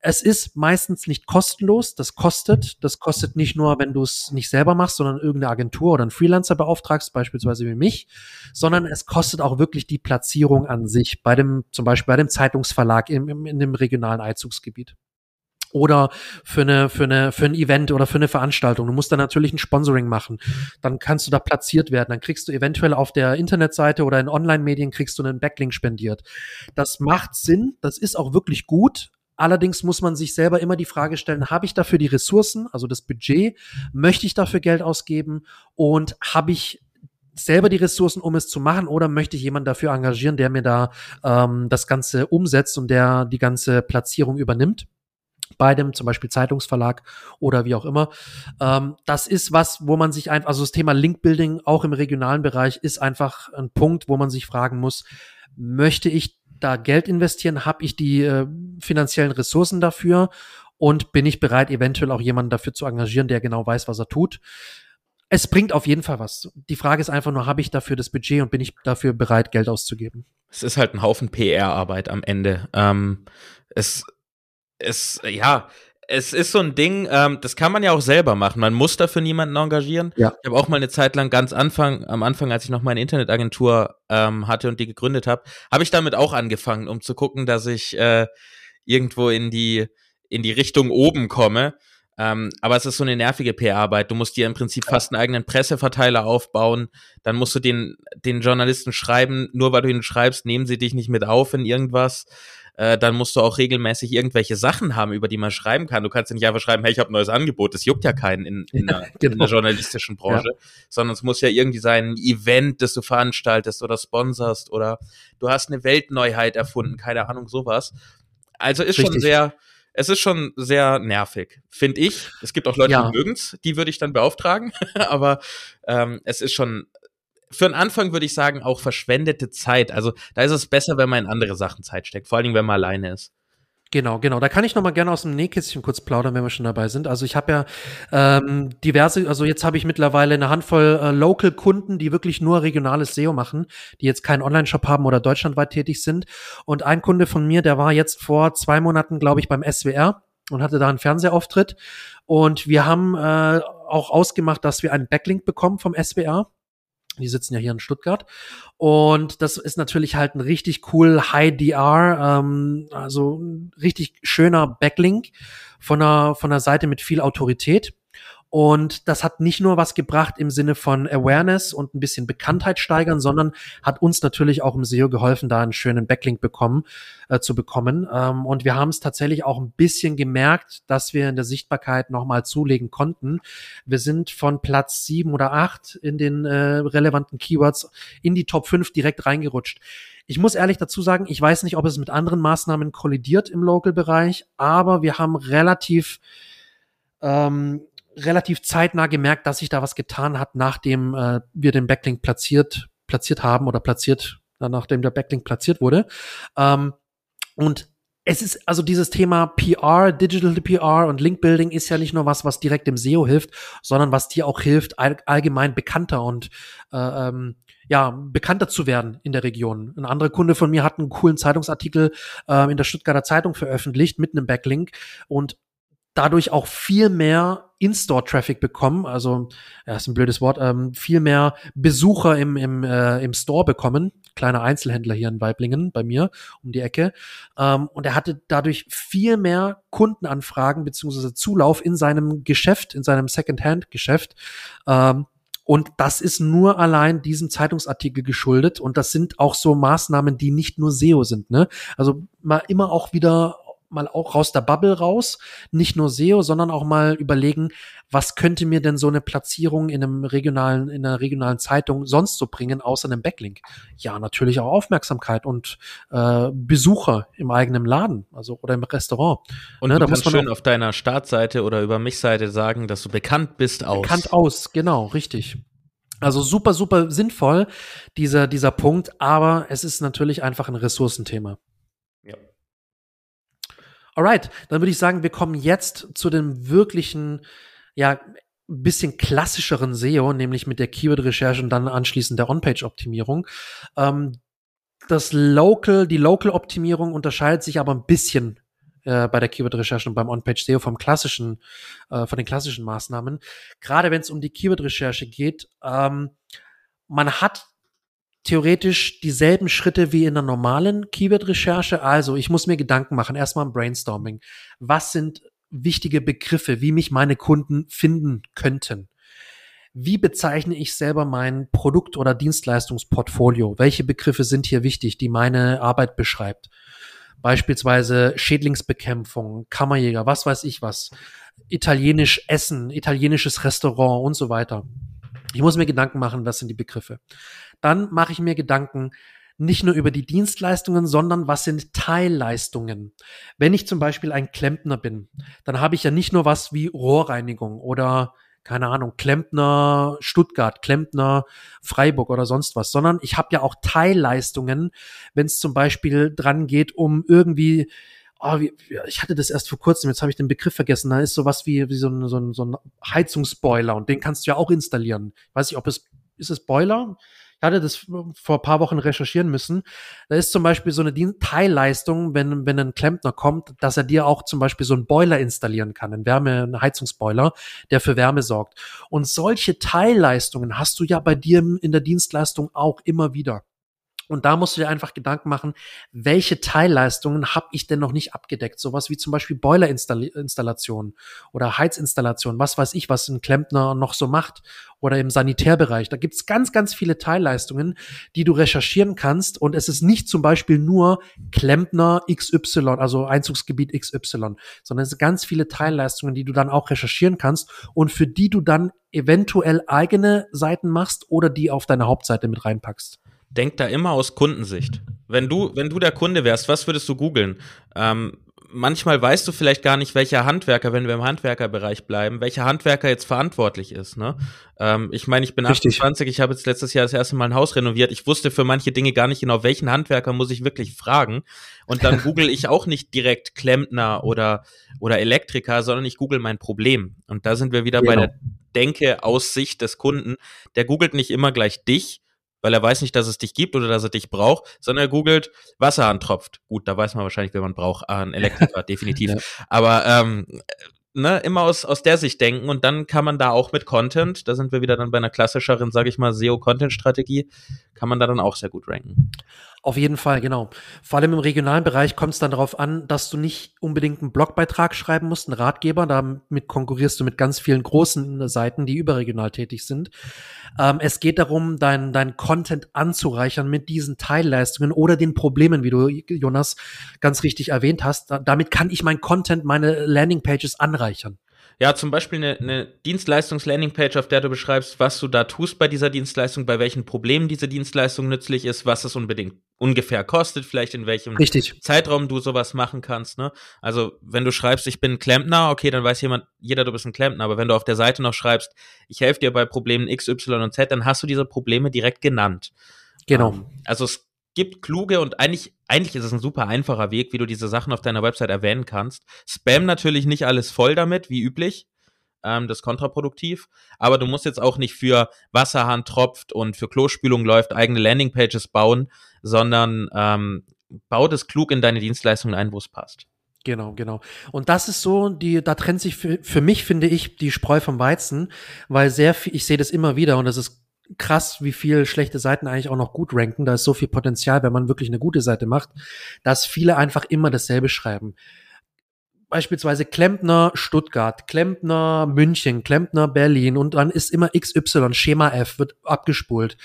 Es ist meistens nicht kostenlos, das kostet. Das kostet nicht nur, wenn du es nicht selber machst, sondern irgendeine Agentur oder einen Freelancer beauftragst, beispielsweise wie mich, sondern es kostet auch wirklich die Platzierung an sich, bei dem, zum Beispiel bei dem Zeitungsverlag in, in, in dem regionalen Einzugsgebiet oder für eine für eine für ein Event oder für eine Veranstaltung. Du musst da natürlich ein Sponsoring machen. Dann kannst du da platziert werden. Dann kriegst du eventuell auf der Internetseite oder in Online-Medien kriegst du einen Backlink spendiert. Das macht Sinn. Das ist auch wirklich gut. Allerdings muss man sich selber immer die Frage stellen, habe ich dafür die Ressourcen, also das Budget, möchte ich dafür Geld ausgeben und habe ich selber die Ressourcen, um es zu machen, oder möchte ich jemanden dafür engagieren, der mir da ähm, das Ganze umsetzt und der die ganze Platzierung übernimmt? Bei dem zum Beispiel Zeitungsverlag oder wie auch immer. Ähm, das ist was, wo man sich einfach, also das Thema Linkbuilding auch im regionalen Bereich ist einfach ein Punkt, wo man sich fragen muss, möchte ich da Geld investieren? Habe ich die äh, finanziellen Ressourcen dafür? Und bin ich bereit, eventuell auch jemanden dafür zu engagieren, der genau weiß, was er tut? Es bringt auf jeden Fall was. Die Frage ist einfach nur, habe ich dafür das Budget und bin ich dafür bereit, Geld auszugeben? Es ist halt ein Haufen PR-Arbeit am Ende. Ähm, es es, ja, es ist so ein Ding, ähm, das kann man ja auch selber machen. Man muss dafür niemanden engagieren. Ja. Ich habe auch mal eine Zeit lang ganz Anfang, am Anfang, als ich noch meine Internetagentur ähm, hatte und die gegründet habe, habe ich damit auch angefangen, um zu gucken, dass ich äh, irgendwo in die in die Richtung oben komme. Ähm, aber es ist so eine nervige PR-Arbeit. Du musst dir im Prinzip fast einen eigenen Presseverteiler aufbauen. Dann musst du den, den Journalisten schreiben, nur weil du ihn schreibst, nehmen sie dich nicht mit auf in irgendwas äh, dann musst du auch regelmäßig irgendwelche Sachen haben, über die man schreiben kann. Du kannst ja nicht einfach schreiben, hey, ich habe ein neues Angebot. Das juckt ja keinen in, in, der, genau. in der journalistischen Branche, ja. sondern es muss ja irgendwie sein, ein Event, das du veranstaltest oder sponserst oder du hast eine Weltneuheit erfunden, keine Ahnung, sowas. Also ist Richtig. schon sehr, es ist schon sehr nervig, finde ich. Es gibt auch Leute, ja. die mögen's, die würde ich dann beauftragen, <laughs> aber ähm, es ist schon für den Anfang würde ich sagen, auch verschwendete Zeit. Also da ist es besser, wenn man in andere Sachen Zeit steckt, vor allen Dingen, wenn man alleine ist. Genau, genau. Da kann ich noch mal gerne aus dem Nähkästchen kurz plaudern, wenn wir schon dabei sind. Also ich habe ja ähm, diverse, also jetzt habe ich mittlerweile eine Handvoll äh, Local-Kunden, die wirklich nur regionales SEO machen, die jetzt keinen Online-Shop haben oder deutschlandweit tätig sind. Und ein Kunde von mir, der war jetzt vor zwei Monaten, glaube ich, beim SWR und hatte da einen Fernsehauftritt. Und wir haben äh, auch ausgemacht, dass wir einen Backlink bekommen vom SWR. Die sitzen ja hier in Stuttgart. Und das ist natürlich halt ein richtig cool High DR, ähm, also ein richtig schöner Backlink von einer, von einer Seite mit viel Autorität. Und das hat nicht nur was gebracht im Sinne von Awareness und ein bisschen Bekanntheit steigern, sondern hat uns natürlich auch im SEO geholfen, da einen schönen Backlink bekommen, äh, zu bekommen. Ähm, und wir haben es tatsächlich auch ein bisschen gemerkt, dass wir in der Sichtbarkeit nochmal zulegen konnten. Wir sind von Platz sieben oder acht in den äh, relevanten Keywords in die Top 5 direkt reingerutscht. Ich muss ehrlich dazu sagen, ich weiß nicht, ob es mit anderen Maßnahmen kollidiert im Local-Bereich, aber wir haben relativ ähm, relativ zeitnah gemerkt, dass sich da was getan hat, nachdem äh, wir den Backlink platziert, platziert haben oder platziert, nachdem der Backlink platziert wurde. Ähm, und es ist also dieses Thema PR, Digital PR und Linkbuilding ist ja nicht nur was, was direkt dem SEO hilft, sondern was dir auch hilft, all, allgemein bekannter und äh, ähm, ja, bekannter zu werden in der Region. Ein anderer Kunde von mir hat einen coolen Zeitungsartikel äh, in der Stuttgarter Zeitung veröffentlicht mit einem Backlink und dadurch auch viel mehr in-Store-Traffic bekommen, also ja, ist ein blödes Wort, ähm, viel mehr Besucher im, im, äh, im Store bekommen. Kleiner Einzelhändler hier in Weiblingen bei mir um die Ecke. Ähm, und er hatte dadurch viel mehr Kundenanfragen beziehungsweise Zulauf in seinem Geschäft, in seinem Second-Hand-Geschäft. Ähm, und das ist nur allein diesem Zeitungsartikel geschuldet. Und das sind auch so Maßnahmen, die nicht nur SEO sind. Ne? Also mal immer auch wieder mal auch raus der Bubble raus, nicht nur SEO, sondern auch mal überlegen, was könnte mir denn so eine Platzierung in einem regionalen, in einer regionalen Zeitung sonst so bringen, außer einem Backlink? Ja, natürlich auch Aufmerksamkeit und äh, Besucher im eigenen Laden, also oder im Restaurant. Und ne, du kannst schön auf deiner Startseite oder über mich Seite sagen, dass du bekannt bist aus. Bekannt aus, genau, richtig. Also super, super sinnvoll, dieser, dieser Punkt, aber es ist natürlich einfach ein Ressourcenthema. Alright, dann würde ich sagen, wir kommen jetzt zu dem wirklichen, ja, bisschen klassischeren SEO, nämlich mit der Keyword-Recherche und dann anschließend der On-Page-Optimierung. Ähm, das Local, die Local-Optimierung unterscheidet sich aber ein bisschen äh, bei der Keyword-Recherche und beim On-Page-SEO vom klassischen, äh, von den klassischen Maßnahmen. Gerade wenn es um die Keyword-Recherche geht, ähm, man hat theoretisch dieselben Schritte wie in der normalen Keyword-Recherche. Also ich muss mir Gedanken machen, erstmal ein Brainstorming. Was sind wichtige Begriffe, wie mich meine Kunden finden könnten? Wie bezeichne ich selber mein Produkt- oder Dienstleistungsportfolio? Welche Begriffe sind hier wichtig, die meine Arbeit beschreibt? Beispielsweise Schädlingsbekämpfung, Kammerjäger, was weiß ich was, italienisch Essen, italienisches Restaurant und so weiter. Ich muss mir Gedanken machen, was sind die Begriffe. Dann mache ich mir Gedanken, nicht nur über die Dienstleistungen, sondern was sind Teilleistungen. Wenn ich zum Beispiel ein Klempner bin, dann habe ich ja nicht nur was wie Rohrreinigung oder keine Ahnung, Klempner Stuttgart, Klempner Freiburg oder sonst was, sondern ich habe ja auch Teilleistungen, wenn es zum Beispiel dran geht, um irgendwie oh, ich hatte das erst vor kurzem, jetzt habe ich den Begriff vergessen, da ist sowas wie, wie so, ein, so, ein, so ein Heizungsboiler und den kannst du ja auch installieren. weiß ich, ob es, ist es Boiler? Ich hatte das vor ein paar Wochen recherchieren müssen. Da ist zum Beispiel so eine Teilleistung, wenn, wenn ein Klempner kommt, dass er dir auch zum Beispiel so einen Boiler installieren kann, einen Wärme, einen Heizungsboiler, der für Wärme sorgt. Und solche Teilleistungen hast du ja bei dir in der Dienstleistung auch immer wieder. Und da musst du dir einfach Gedanken machen, welche Teilleistungen habe ich denn noch nicht abgedeckt? Sowas wie zum Beispiel Boilerinstallation oder Heizinstallation, was weiß ich, was ein Klempner noch so macht oder im Sanitärbereich. Da gibt's ganz, ganz viele Teilleistungen, die du recherchieren kannst. Und es ist nicht zum Beispiel nur Klempner XY, also Einzugsgebiet XY, sondern es sind ganz viele Teilleistungen, die du dann auch recherchieren kannst und für die du dann eventuell eigene Seiten machst oder die auf deine Hauptseite mit reinpackst denk da immer aus Kundensicht. Wenn du, wenn du der Kunde wärst, was würdest du googeln? Ähm, manchmal weißt du vielleicht gar nicht, welcher Handwerker, wenn wir im Handwerkerbereich bleiben, welcher Handwerker jetzt verantwortlich ist. Ne? Ähm, ich meine, ich bin Richtig. 28, ich habe jetzt letztes Jahr das erste Mal ein Haus renoviert. Ich wusste für manche Dinge gar nicht genau, welchen Handwerker muss ich wirklich fragen. Und dann <laughs> google ich auch nicht direkt Klempner oder, oder Elektriker, sondern ich google mein Problem. Und da sind wir wieder genau. bei der Denke aus Sicht des Kunden. Der googelt nicht immer gleich dich, weil er weiß nicht, dass es dich gibt oder dass er dich braucht, sondern er googelt, Wasserhahn tropft. Gut, da weiß man wahrscheinlich, wenn man braucht, ah, ein Elektriker, <laughs> definitiv. Ja. Aber ähm, ne, immer aus, aus der Sicht denken und dann kann man da auch mit Content, da sind wir wieder dann bei einer klassischeren, sage ich mal, SEO-Content-Strategie, kann man da dann auch sehr gut ranken. Auf jeden Fall, genau. Vor allem im regionalen Bereich kommt es dann darauf an, dass du nicht unbedingt einen Blogbeitrag schreiben musst, einen Ratgeber. Damit konkurrierst du mit ganz vielen großen Seiten, die überregional tätig sind. Ähm, es geht darum, dein, dein Content anzureichern mit diesen Teilleistungen oder den Problemen, wie du, Jonas, ganz richtig erwähnt hast. Da, damit kann ich mein Content, meine Landingpages anreichern. Ja, zum Beispiel eine, eine Dienstleistungs-Landingpage, auf der du beschreibst, was du da tust bei dieser Dienstleistung, bei welchen Problemen diese Dienstleistung nützlich ist, was es unbedingt ungefähr kostet, vielleicht in welchem Richtig. Zeitraum du sowas machen kannst. Ne? Also wenn du schreibst, ich bin Klempner, okay, dann weiß jemand, jeder, du bist ein Klempner. Aber wenn du auf der Seite noch schreibst, ich helfe dir bei Problemen X, Y und Z, dann hast du diese Probleme direkt genannt. Genau. Ähm, also es gibt kluge und eigentlich, eigentlich ist es ein super einfacher Weg, wie du diese Sachen auf deiner Website erwähnen kannst. Spam natürlich nicht alles voll damit, wie üblich. Ähm, das ist kontraproduktiv. Aber du musst jetzt auch nicht für Wasserhahn tropft und für Klospülung läuft eigene Landingpages bauen, sondern ähm, bau das klug in deine Dienstleistungen ein, wo es passt. Genau, genau. Und das ist so, die, da trennt sich für, für mich, finde ich, die Spreu vom Weizen, weil sehr viel, ich sehe das immer wieder und das ist krass, wie viel schlechte Seiten eigentlich auch noch gut ranken. Da ist so viel Potenzial, wenn man wirklich eine gute Seite macht, dass viele einfach immer dasselbe schreiben. Beispielsweise Klempner Stuttgart, Klempner München, Klempner Berlin und dann ist immer XY, Schema F wird abgespult.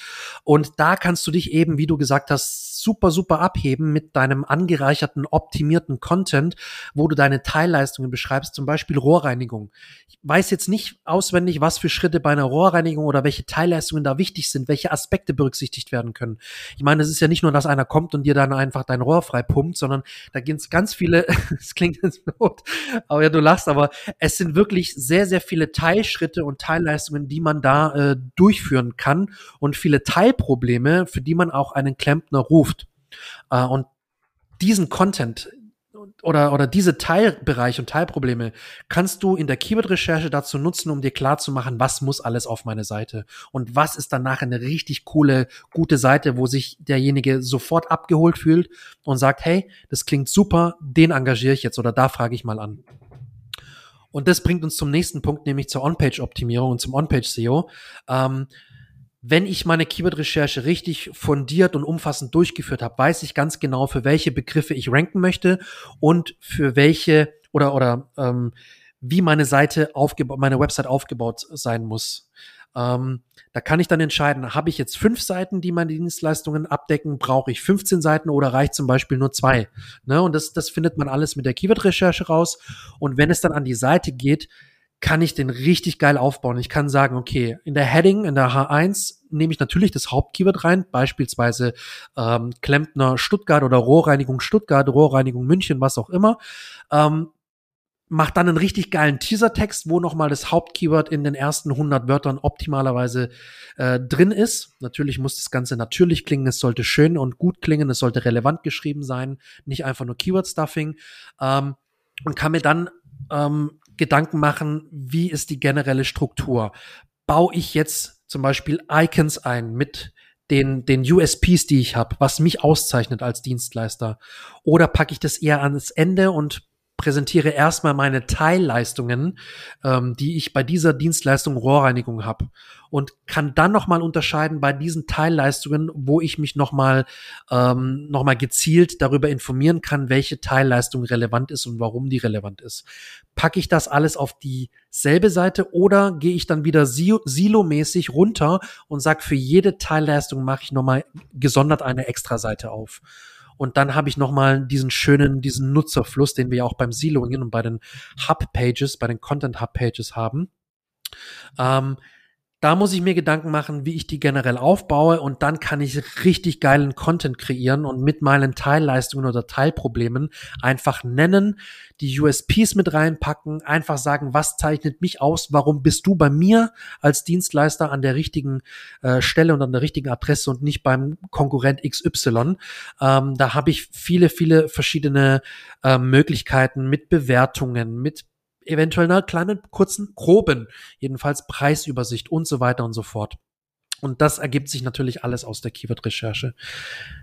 Und da kannst du dich eben, wie du gesagt hast, super, super abheben mit deinem angereicherten, optimierten Content, wo du deine Teilleistungen beschreibst, zum Beispiel Rohrreinigung. Ich weiß jetzt nicht auswendig, was für Schritte bei einer Rohrreinigung oder welche Teilleistungen da wichtig sind, welche Aspekte berücksichtigt werden können. Ich meine, es ist ja nicht nur, dass einer kommt und dir dann einfach dein Rohr frei pumpt, sondern da gibt es ganz viele, <laughs> es klingt jetzt blöd, aber ja, du lachst, aber es sind wirklich sehr, sehr viele Teilschritte und Teilleistungen, die man da äh, durchführen kann und viele Teilprobleme, für die man auch einen Klempner ruft. Äh, und diesen Content oder, oder diese Teilbereiche und Teilprobleme kannst du in der Keyword-Recherche dazu nutzen, um dir klarzumachen, was muss alles auf meine Seite und was ist danach eine richtig coole, gute Seite, wo sich derjenige sofort abgeholt fühlt und sagt, hey, das klingt super, den engagiere ich jetzt oder da frage ich mal an. Und das bringt uns zum nächsten Punkt, nämlich zur On-Page-Optimierung und zum On-Page-SEO. Ähm, wenn ich meine Keyword-Recherche richtig fundiert und umfassend durchgeführt habe, weiß ich ganz genau, für welche Begriffe ich ranken möchte und für welche oder oder ähm, wie meine Seite aufgebaut, meine Website aufgebaut sein muss. Ähm, da kann ich dann entscheiden, habe ich jetzt fünf Seiten, die meine Dienstleistungen abdecken, brauche ich 15 Seiten oder reicht zum Beispiel nur zwei. Ne? Und das, das findet man alles mit der Keyword-Recherche raus. Und wenn es dann an die Seite geht, kann ich den richtig geil aufbauen. Ich kann sagen, okay, in der Heading, in der H1 nehme ich natürlich das Hauptkeyword rein, beispielsweise ähm, Klempner Stuttgart oder Rohrreinigung Stuttgart, Rohrreinigung München, was auch immer. Ähm, mach dann einen richtig geilen Teaser-Text, wo nochmal das Hauptkeyword in den ersten 100 Wörtern optimalerweise äh, drin ist. Natürlich muss das Ganze natürlich klingen, es sollte schön und gut klingen, es sollte relevant geschrieben sein, nicht einfach nur Keyword-Stuffing. Ähm, und kann mir dann ähm, Gedanken machen, wie ist die generelle Struktur? Baue ich jetzt zum Beispiel Icons ein mit den, den USPs, die ich habe, was mich auszeichnet als Dienstleister? Oder packe ich das eher ans Ende und präsentiere erstmal meine Teilleistungen, ähm, die ich bei dieser Dienstleistung Rohrreinigung habe und kann dann nochmal unterscheiden bei diesen Teilleistungen, wo ich mich nochmal ähm, noch gezielt darüber informieren kann, welche Teilleistung relevant ist und warum die relevant ist. Packe ich das alles auf dieselbe Seite oder gehe ich dann wieder silomäßig runter und sage, für jede Teilleistung mache ich nochmal gesondert eine Extra-Seite auf. Und dann habe ich nochmal diesen schönen, diesen Nutzerfluss, den wir ja auch beim Siloing und bei den Hub-Pages, bei den Content-Hub-Pages haben. Ähm, da muss ich mir Gedanken machen, wie ich die generell aufbaue und dann kann ich richtig geilen Content kreieren und mit meinen Teilleistungen oder Teilproblemen einfach nennen, die USPs mit reinpacken, einfach sagen, was zeichnet mich aus, warum bist du bei mir als Dienstleister an der richtigen äh, Stelle und an der richtigen Adresse und nicht beim Konkurrent XY. Ähm, da habe ich viele, viele verschiedene äh, Möglichkeiten mit Bewertungen, mit eventuell einer kleinen, kurzen, groben, jedenfalls Preisübersicht und so weiter und so fort. Und das ergibt sich natürlich alles aus der Keyword-Recherche.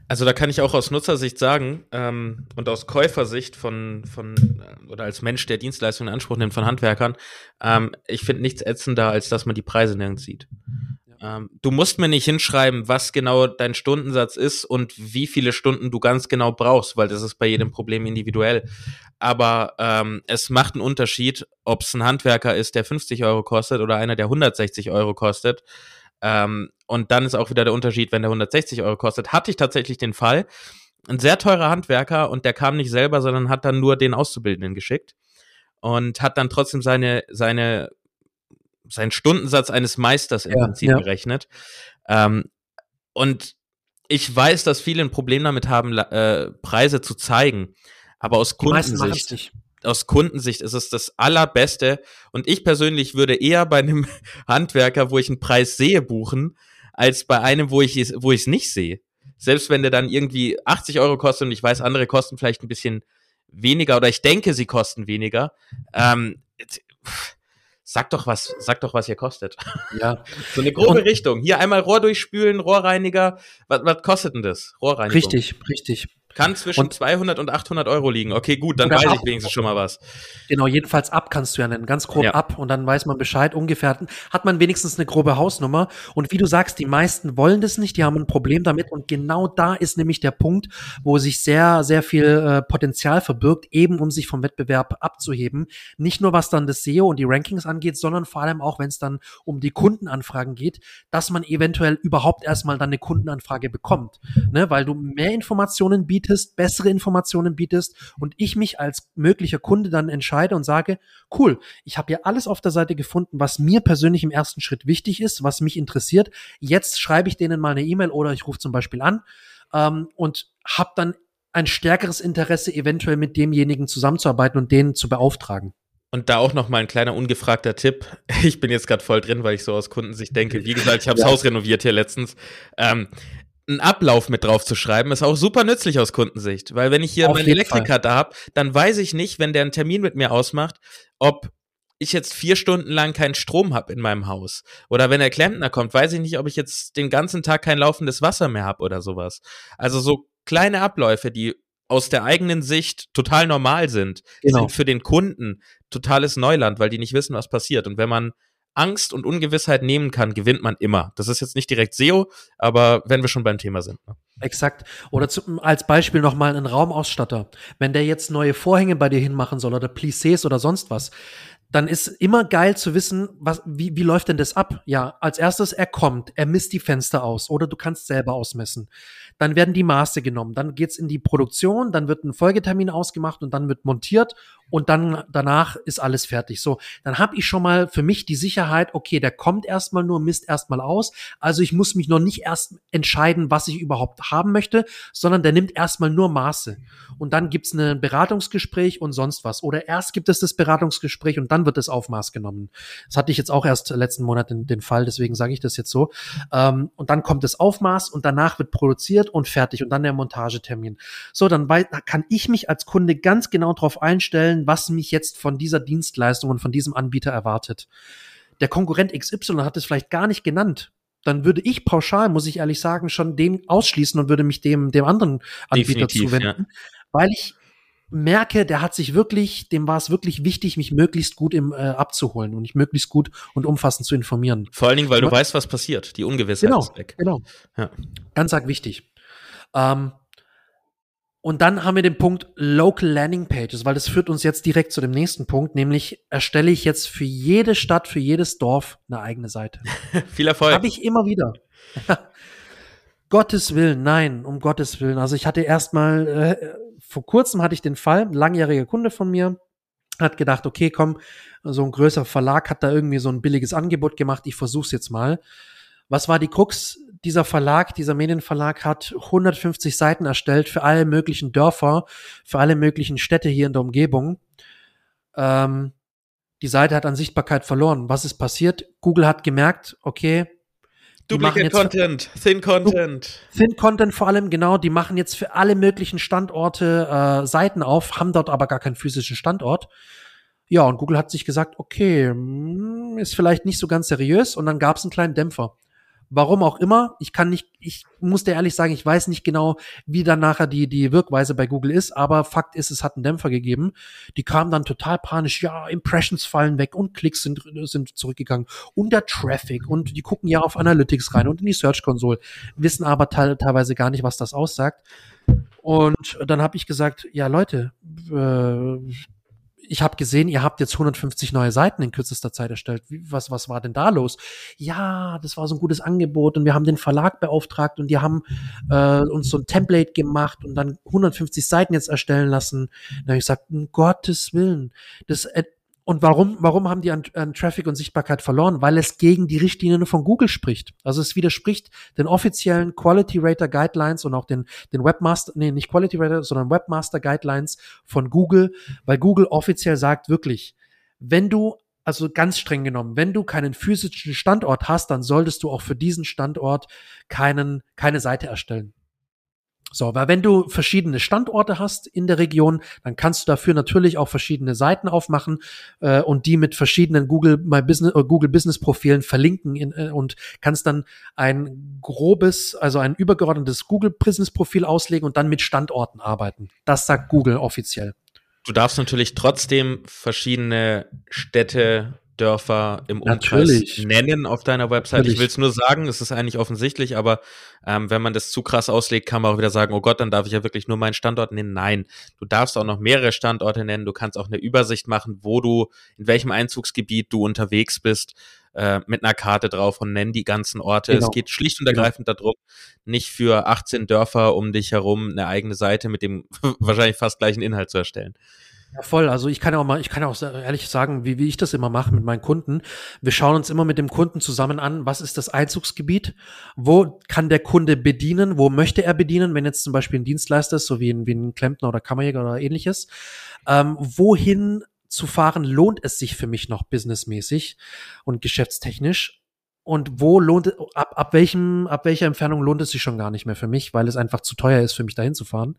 Also da kann ich auch aus Nutzersicht sagen ähm, und aus Käufersicht von, von äh, oder als Mensch, der Dienstleistungen in Anspruch nimmt von Handwerkern, ähm, ich finde nichts ätzender, als dass man die Preise nirgends sieht. Ähm, du musst mir nicht hinschreiben, was genau dein Stundensatz ist und wie viele Stunden du ganz genau brauchst, weil das ist bei jedem Problem individuell. Aber ähm, es macht einen Unterschied, ob es ein Handwerker ist, der 50 Euro kostet oder einer, der 160 Euro kostet. Ähm, und dann ist auch wieder der Unterschied, wenn der 160 Euro kostet. Hatte ich tatsächlich den Fall. Ein sehr teurer Handwerker und der kam nicht selber, sondern hat dann nur den Auszubildenden geschickt und hat dann trotzdem seine, seine seinen Stundensatz eines Meisters im ja, Prinzip ja. gerechnet. Ähm, und ich weiß, dass viele ein Problem damit haben, äh, Preise zu zeigen. Aber aus Kundensicht, aus Kundensicht ist es das allerbeste. Und ich persönlich würde eher bei einem <laughs> Handwerker, wo ich einen Preis sehe, buchen, als bei einem, wo ich es, wo ich es nicht sehe. Selbst wenn der dann irgendwie 80 Euro kostet und ich weiß, andere kosten vielleicht ein bisschen weniger oder ich denke, sie kosten weniger. Ähm, Sag doch was, sag doch, was ihr kostet. Ja. <laughs> so eine grobe Und, Richtung. Hier einmal Rohr durchspülen, Rohrreiniger. Was, was kostet denn das? Rohrreinigung. Richtig, richtig. Kann zwischen und, 200 und 800 Euro liegen. Okay, gut, dann weiß ab, ich wenigstens schon mal was. Genau, jedenfalls ab kannst du ja nennen, ganz grob ja. ab und dann weiß man Bescheid. Ungefähr hat man wenigstens eine grobe Hausnummer. Und wie du sagst, die meisten wollen das nicht, die haben ein Problem damit. Und genau da ist nämlich der Punkt, wo sich sehr, sehr viel äh, Potenzial verbirgt, eben um sich vom Wettbewerb abzuheben. Nicht nur was dann das SEO und die Rankings angeht, sondern vor allem auch, wenn es dann um die Kundenanfragen geht, dass man eventuell überhaupt erstmal dann eine Kundenanfrage bekommt. Ne? Weil du mehr Informationen bietest bietest, bessere Informationen bietest und ich mich als möglicher Kunde dann entscheide und sage, cool, ich habe ja alles auf der Seite gefunden, was mir persönlich im ersten Schritt wichtig ist, was mich interessiert. Jetzt schreibe ich denen mal eine E-Mail oder ich rufe zum Beispiel an ähm, und habe dann ein stärkeres Interesse, eventuell mit demjenigen zusammenzuarbeiten und den zu beauftragen. Und da auch noch mal ein kleiner ungefragter Tipp. <laughs> Ich bin jetzt gerade voll drin, weil ich so aus Kundensicht denke. Wie gesagt, ich habe das ja. Haus renoviert hier letztens. Ähm, einen Ablauf mit drauf zu schreiben, ist auch super nützlich aus Kundensicht. Weil wenn ich hier Auf jeden Elektriker da habe, dann weiß ich nicht, wenn der einen Termin mit mir ausmacht, ob ich jetzt vier Stunden lang keinen Strom habe in meinem Haus. Oder wenn der Klempner kommt, weiß ich nicht, ob ich jetzt den ganzen Tag kein laufendes Wasser mehr habe oder sowas. Also so kleine Abläufe, die aus der eigenen Sicht total normal sind, Genau. sind für den Kunden totales Neuland, weil die nicht wissen, was passiert. Und wenn man Angst und Ungewissheit nehmen kann, gewinnt man immer. Das ist jetzt nicht direkt SEO, aber wenn wir schon beim Thema sind. Ne? Exakt. Oder zum, als Beispiel nochmal ein Raumausstatter. Wenn der jetzt neue Vorhänge bei dir hinmachen soll oder Plissés oder sonst was, dann ist immer geil zu wissen, was, wie, wie läuft denn das ab? Ja, als erstes, er kommt, er misst die Fenster aus oder du kannst selber ausmessen. Dann werden die Maße genommen, dann geht's in die Produktion, dann wird ein Folgetermin ausgemacht und dann wird montiert und dann danach ist alles fertig. So, dann habe ich schon mal für mich die Sicherheit, okay, der kommt erstmal nur, misst erstmal aus. Also ich muss mich noch nicht erst entscheiden, was ich überhaupt haben möchte, sondern der nimmt erstmal nur Maße. Und dann gibt's ein Beratungsgespräch und sonst was. Oder erst gibt es das Beratungsgespräch und dann wird das Aufmaß genommen. Das hatte ich jetzt auch erst letzten Monat den, den Fall, deswegen sage ich das jetzt so. Ähm, und dann kommt das Aufmaß und danach wird produziert und fertig und dann der Montagetermin. So, dann kann ich mich als Kunde ganz genau darauf einstellen, was mich jetzt von dieser Dienstleistung und von diesem Anbieter erwartet. Der Konkurrent XY hat es vielleicht gar nicht genannt. Dann würde ich pauschal, muss ich ehrlich sagen, schon den ausschließen und würde mich dem, dem anderen Anbieter Definitiv, zuwenden, weil ich merke, der hat sich wirklich, dem war es wirklich wichtig, mich möglichst gut im, äh, abzuholen und mich möglichst gut und umfassend zu informieren. Vor allen Dingen, weil du weißt, was passiert. Die Ungewissheit Genau, ist weg. genau. Ja. Ganz arg wichtig. Ähm, und dann haben wir den Punkt Local Landing Pages, weil das führt uns jetzt direkt zu dem nächsten Punkt, nämlich erstelle ich jetzt für jede Stadt, für jedes Dorf eine eigene Seite. <laughs> Viel Erfolg. Habe ich immer wieder. <laughs> Gottes Willen, nein, um Gottes Willen. Also ich hatte erstmal, äh, vor kurzem hatte ich den Fall, ein langjähriger Kunde von mir, hat gedacht, okay, komm, so ein größerer Verlag hat da irgendwie so ein billiges Angebot gemacht, ich versuch's jetzt mal. Was war die Krux? Dieser Verlag, dieser Medienverlag hat 150 Seiten erstellt für alle möglichen Dörfer, für alle möglichen Städte hier in der Umgebung. Ähm, die Seite hat an Sichtbarkeit verloren. Was ist passiert? Google hat gemerkt, okay, Duplicate Content, Thin Content. Thin Content vor allem, genau, die machen jetzt für alle möglichen Standorte äh, Seiten auf, haben dort aber gar keinen physischen Standort. Ja, und Google hat sich gesagt, okay, hm, ist vielleicht nicht so ganz seriös und dann gab es einen kleinen Dämpfer. Warum auch immer, ich kann nicht, ich muss dir ehrlich sagen, ich weiß nicht genau, wie dann nachher die, die Wirkweise bei Google ist, aber Fakt ist, es hat einen Dämpfer gegeben. Die kamen dann total panisch, ja, Impressions fallen weg und Klicks sind, sind zurückgegangen. Und der Traffic. Und die gucken ja auf Analytics rein und in die Search Console, wissen aber teil, teilweise gar nicht, was das aussagt. Und dann habe ich gesagt, ja Leute, äh, ich habe gesehen, ihr habt jetzt 150 neue Seiten in kürzester Zeit erstellt. Wie, was, was war denn da los? Ja, das war so ein gutes Angebot und wir haben den Verlag beauftragt und die haben äh, uns so ein Template gemacht und dann 150 Seiten jetzt erstellen lassen. Dann habe ich gesagt, um Gottes Willen, das äh, und warum, warum haben die an, an Traffic und Sichtbarkeit verloren? Weil es gegen die Richtlinien von Google spricht. Also es widerspricht den offiziellen Quality Rater Guidelines und auch den, den Webmaster, nee, nicht Quality Rater, sondern Webmaster Guidelines von Google, weil Google offiziell sagt wirklich, wenn du, also ganz streng genommen, wenn du keinen physischen Standort hast, dann solltest du auch für diesen Standort keinen, keine Seite erstellen. So, weil wenn du verschiedene Standorte hast in der Region, dann kannst du dafür natürlich auch verschiedene Seiten aufmachen äh, und die mit verschiedenen Google My Business äh, Google Business Profilen verlinken in, äh, und kannst dann ein grobes, also ein übergeordnetes Google Business Profil auslegen und dann mit Standorten arbeiten. Das sagt Google offiziell. Du darfst natürlich trotzdem verschiedene Städte, Dörfer im Umkreis Natürlich. nennen auf deiner Website. Natürlich. Ich will es nur sagen, es ist eigentlich offensichtlich, aber ähm, wenn man das zu krass auslegt, kann man auch wieder sagen, oh Gott, dann darf ich ja wirklich nur meinen Standort nennen. Nein, du darfst auch noch mehrere Standorte nennen. Du kannst auch eine Übersicht machen, wo du, in welchem Einzugsgebiet du unterwegs bist, äh, mit einer Karte drauf und nenn die ganzen Orte. Genau. Es geht schlicht und ergreifend darum, nicht für 18 Dörfer um dich herum eine eigene Seite mit dem <laughs> wahrscheinlich fast gleichen Inhalt zu erstellen. Ja, voll. Also ich kann ja auch mal, ich kann ja auch ehrlich sagen, wie, wie ich das immer mache mit meinen Kunden. Wir schauen uns immer mit dem Kunden zusammen an, was ist das Einzugsgebiet, wo kann der Kunde bedienen, wo möchte er bedienen, wenn jetzt zum Beispiel ein Dienstleister ist, so wie ein, wie ein Klempner oder Kammerjäger oder ähnliches. Ähm, wohin zu fahren lohnt es sich für mich noch businessmäßig und geschäftstechnisch? und wo lohnt ab, ab welchem, ab welcher Entfernung lohnt es sich schon gar nicht mehr für mich, weil es einfach zu teuer ist, für mich dahin zu fahren.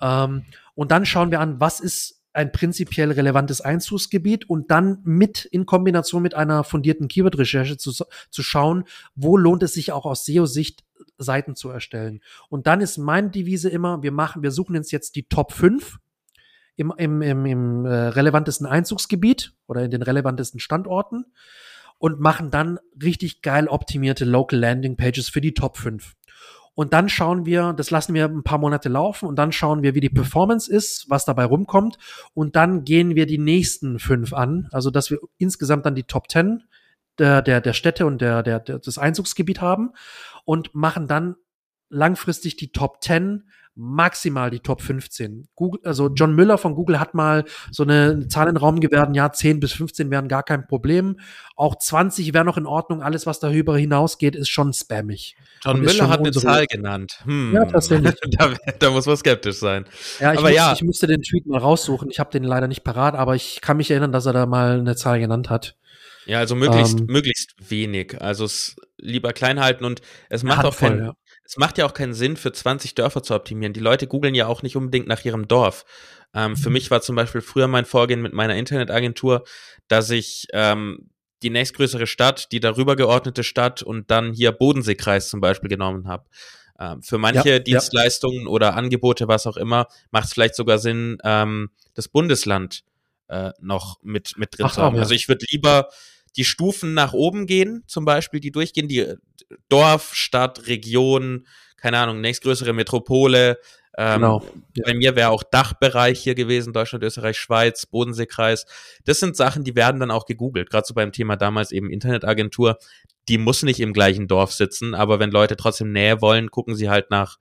Ähm, und dann schauen wir an, was ist ein prinzipiell relevantes Einzugsgebiet und dann mit in Kombination mit einer fundierten Keyword-Recherche zu, zu schauen, wo lohnt es sich auch aus SEO-Sicht Seiten zu erstellen. Und dann ist meine Devise immer, wir machen, wir suchen uns jetzt die Top 5 im, im, im, im äh, relevantesten Einzugsgebiet oder in den relevantesten Standorten und machen dann richtig geil optimierte Local Landing Pages für die Top 5. Und dann schauen wir, das lassen wir ein paar Monate laufen und dann schauen wir, wie die Performance ist, was dabei rumkommt. Und dann gehen wir die nächsten fünf an. Also, dass wir insgesamt dann die Top 10 der, der, der Städte und der, der, der, das Einzugsgebiet haben und machen dann langfristig die Top 10 maximal die Top 15. Google, also John Müller von Google hat mal so eine Zahl in den Raum gewährt, ja, 10 bis 15 wären gar kein Problem. Auch 20 wäre noch in Ordnung. Alles, was darüber hinausgeht, ist schon spammig. John Müller hat eine Zahl genannt. Hm. Ja, tatsächlich. <laughs> da, da, muss man skeptisch sein. Ja, ich, aber muss, ja. ich müsste den Tweet mal raussuchen. Ich habe den leider nicht parat, aber ich kann mich erinnern, dass er da mal eine Zahl genannt hat. Ja, also möglichst, ähm, möglichst wenig. Also es lieber klein halten und es macht auch keinen, ja es macht ja auch keinen Sinn, für 20 Dörfer zu optimieren. Die Leute googeln ja auch nicht unbedingt nach ihrem Dorf. Ähm, für mhm. mich war zum Beispiel früher mein Vorgehen mit meiner Internetagentur, dass ich ähm, die nächstgrößere Stadt, die darüber geordnete Stadt und dann hier Bodenseekreis zum Beispiel genommen habe. Ähm, für manche ja, Dienstleistungen ja. oder Angebote, was auch immer, macht es vielleicht sogar Sinn, ähm, das Bundesland äh, noch mit, mit drin Ach, zu haben. Ja. Also ich würde lieber die Stufen nach oben gehen, zum Beispiel, die durchgehen, die äh, Dorf, Stadt, Region, keine Ahnung, nächstgrößere Metropole. Ähm, genau. Bei mir wäre auch Dachbereich hier gewesen, Deutschland, Österreich, Schweiz, Bodenseekreis. Das sind Sachen, die werden dann auch gegoogelt. Gerade so beim Thema damals eben Internetagentur. Die muss nicht im gleichen Dorf sitzen, aber wenn Leute trotzdem Nähe wollen, gucken sie halt nach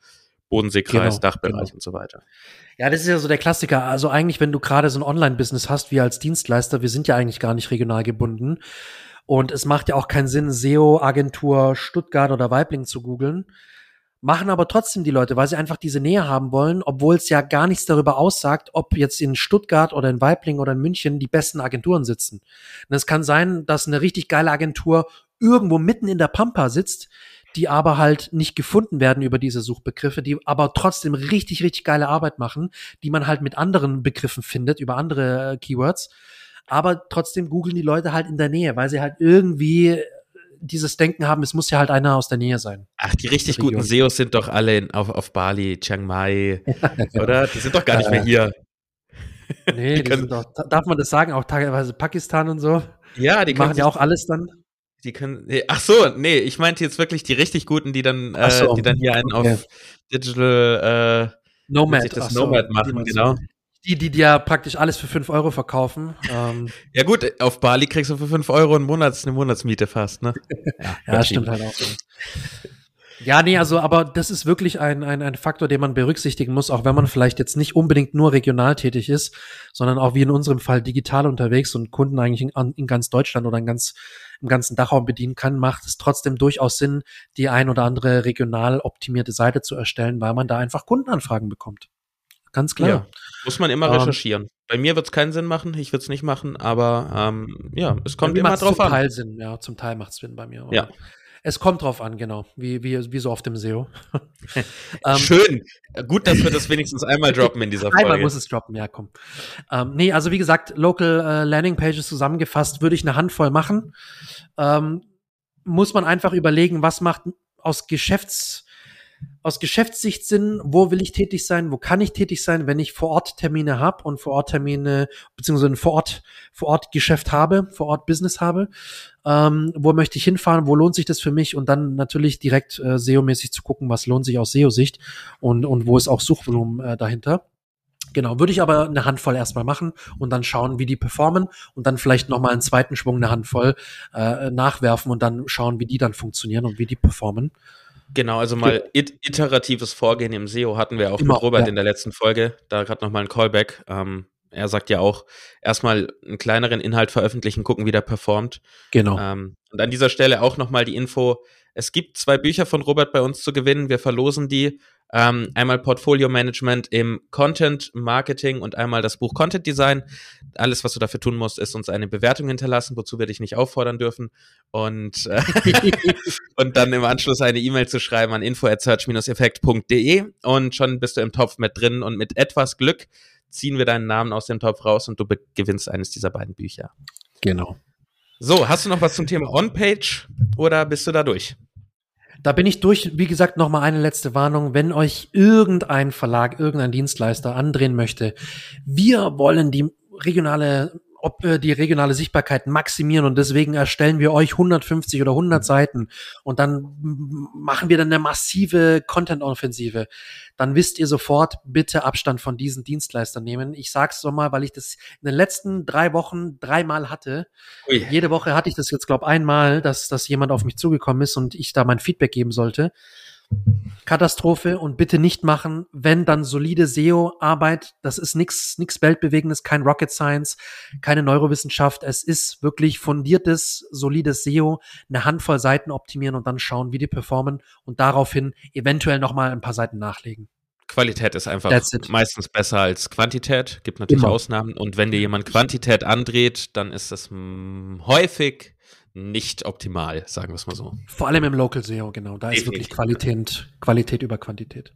Bodenseekreis, genau, Dachbereich genau. und so weiter. Ja, das ist ja so der Klassiker. Also eigentlich, wenn du gerade so ein Online-Business hast, wie als Dienstleister, wir sind ja eigentlich gar nicht regional gebunden. Und es macht ja auch keinen Sinn, SEO-Agentur Stuttgart oder Weibling zu googeln. Machen aber trotzdem die Leute, weil sie einfach diese Nähe haben wollen, obwohl es ja gar nichts darüber aussagt, ob jetzt in Stuttgart oder in Weibling oder in München die besten Agenturen sitzen. Und es kann sein, dass eine richtig geile Agentur irgendwo mitten in der Pampa sitzt, die aber halt nicht gefunden werden über diese Suchbegriffe, die aber trotzdem richtig, richtig geile Arbeit machen, die man halt mit anderen Begriffen findet, über andere äh, Keywords. Aber trotzdem googeln die Leute halt in der Nähe, weil sie halt irgendwie dieses Denken haben, es muss ja halt einer aus der Nähe sein. Ach, die richtig guten SEOs sind doch alle in, auf, auf Bali, Chiang Mai, <laughs> ja, oder? Die sind doch gar nicht mehr hier. Nee, die, die sind doch, darf man das sagen, auch teilweise Pakistan und so. Ja, die, die machen ja auch alles dann. Die können. Ach so, nee, ich meinte jetzt wirklich die richtig guten, die dann, äh, so, die dann hier einen okay. auf Digital äh, Nomad, das Nomad so, machen, genau. Die, die dir ja praktisch alles für 5 Euro verkaufen. Ähm. ja gut, auf Bali kriegst du für 5 Euro einen Monats, eine Monatsmiete fast, ne? <laughs> ja, ja stimmt halt auch. So. Ja, nee, also, aber das ist wirklich ein, ein, ein Faktor, den man berücksichtigen muss, auch wenn man vielleicht jetzt nicht unbedingt nur regional tätig ist, sondern auch wie in unserem Fall digital unterwegs und Kunden eigentlich in, in ganz Deutschland oder in ganz, im ganzen Dachraum bedienen kann, macht es trotzdem durchaus Sinn, die ein oder andere regional optimierte Seite zu erstellen, weil man da einfach Kundenanfragen bekommt. Ganz klar. Ja, muss man immer ähm, recherchieren. Bei mir wird es keinen Sinn machen, ich würde es nicht machen, aber ähm, ja, es kommt immer drauf an. Zum Teil Sinn, ja, zum Teil macht es Sinn bei mir. Ja. Es kommt drauf an, genau, wie, wie, wie so auf dem SEO. Schön. Gut, dass wir das wenigstens einmal droppen in dieser <laughs> Folge. Einmal muss es droppen, ja, komm. Ähm, nee, also wie gesagt, Local äh, Landing Pages zusammengefasst würde ich eine Handvoll machen. Ähm, muss man einfach überlegen, was macht aus Geschäfts aus Geschäftssicht Sinn, wo will ich tätig sein, wo kann ich tätig sein, wenn ich vor Ort Termine habe und vor Ort Termine beziehungsweise ein vor Ort vor Ort Geschäft habe, vor Ort Business habe, ähm, wo möchte ich hinfahren, wo lohnt sich das für mich und dann natürlich direkt äh, SEO-mäßig zu gucken, was lohnt sich aus SEO-Sicht und und wo ist auch Suchvolumen äh, dahinter. Genau, würde ich aber eine Handvoll erstmal machen und dann schauen, wie die performen und dann vielleicht nochmal einen zweiten Schwung eine Handvoll äh, nachwerfen und dann schauen, wie die dann funktionieren und wie die performen. Genau, also mal iteratives Vorgehen im SEO hatten wir auch Immer, mit Robert ja. in der letzten Folge. Da gerade nochmal ein Callback. Ähm, er sagt ja auch, erstmal einen kleineren Inhalt veröffentlichen, gucken, wie der performt. Genau. Ähm, und an dieser Stelle auch nochmal die Info, es gibt zwei Bücher von Robert bei uns zu gewinnen. Wir verlosen die. Ähm, einmal Portfolio Management im Content Marketing und einmal das Buch Content Design. Alles, was du dafür tun musst, ist uns eine Bewertung hinterlassen, wozu wir dich nicht auffordern dürfen. Und, äh, <laughs> und dann im Anschluss eine E-Mail zu schreiben an info at search-effekt.de und schon bist du im Topf mit drin und mit etwas Glück ziehen wir deinen Namen aus dem Topf raus und du gewinnst eines dieser beiden Bücher. Genau. So, hast du noch was zum Thema On-Page oder bist du da durch? Da bin ich durch. Wie gesagt, noch mal eine letzte Warnung. Wenn euch irgendein Verlag, irgendein Dienstleister andrehen möchte, wir wollen die regionale ob wir die regionale Sichtbarkeit maximieren und deswegen erstellen wir euch 150 oder 100 Seiten und dann machen wir dann eine massive Content-Offensive. Dann wisst ihr sofort, bitte Abstand von diesen Dienstleistern nehmen. Ich sag's so mal, weil ich das in den letzten drei Wochen dreimal hatte. Ui. Jede Woche hatte ich das jetzt, glaube einmal, dass, dass jemand auf mich zugekommen ist und ich da mein Feedback geben sollte. Katastrophe und bitte nicht machen, wenn dann solide SEO-Arbeit, das ist nichts nix Weltbewegendes, kein Rocket Science, keine Neurowissenschaft, es ist wirklich fundiertes, solides SEO, eine Handvoll Seiten optimieren und dann schauen, wie die performen und daraufhin eventuell nochmal ein paar Seiten nachlegen. Qualität ist einfach meistens besser als Quantität, gibt natürlich Immer. Ausnahmen und wenn dir jemand Quantität andreht, dann ist das häufig nicht optimal, sagen wir es mal so. Vor allem im Local SEO, genau. Da ist wirklich Qualität, Qualität über Quantität.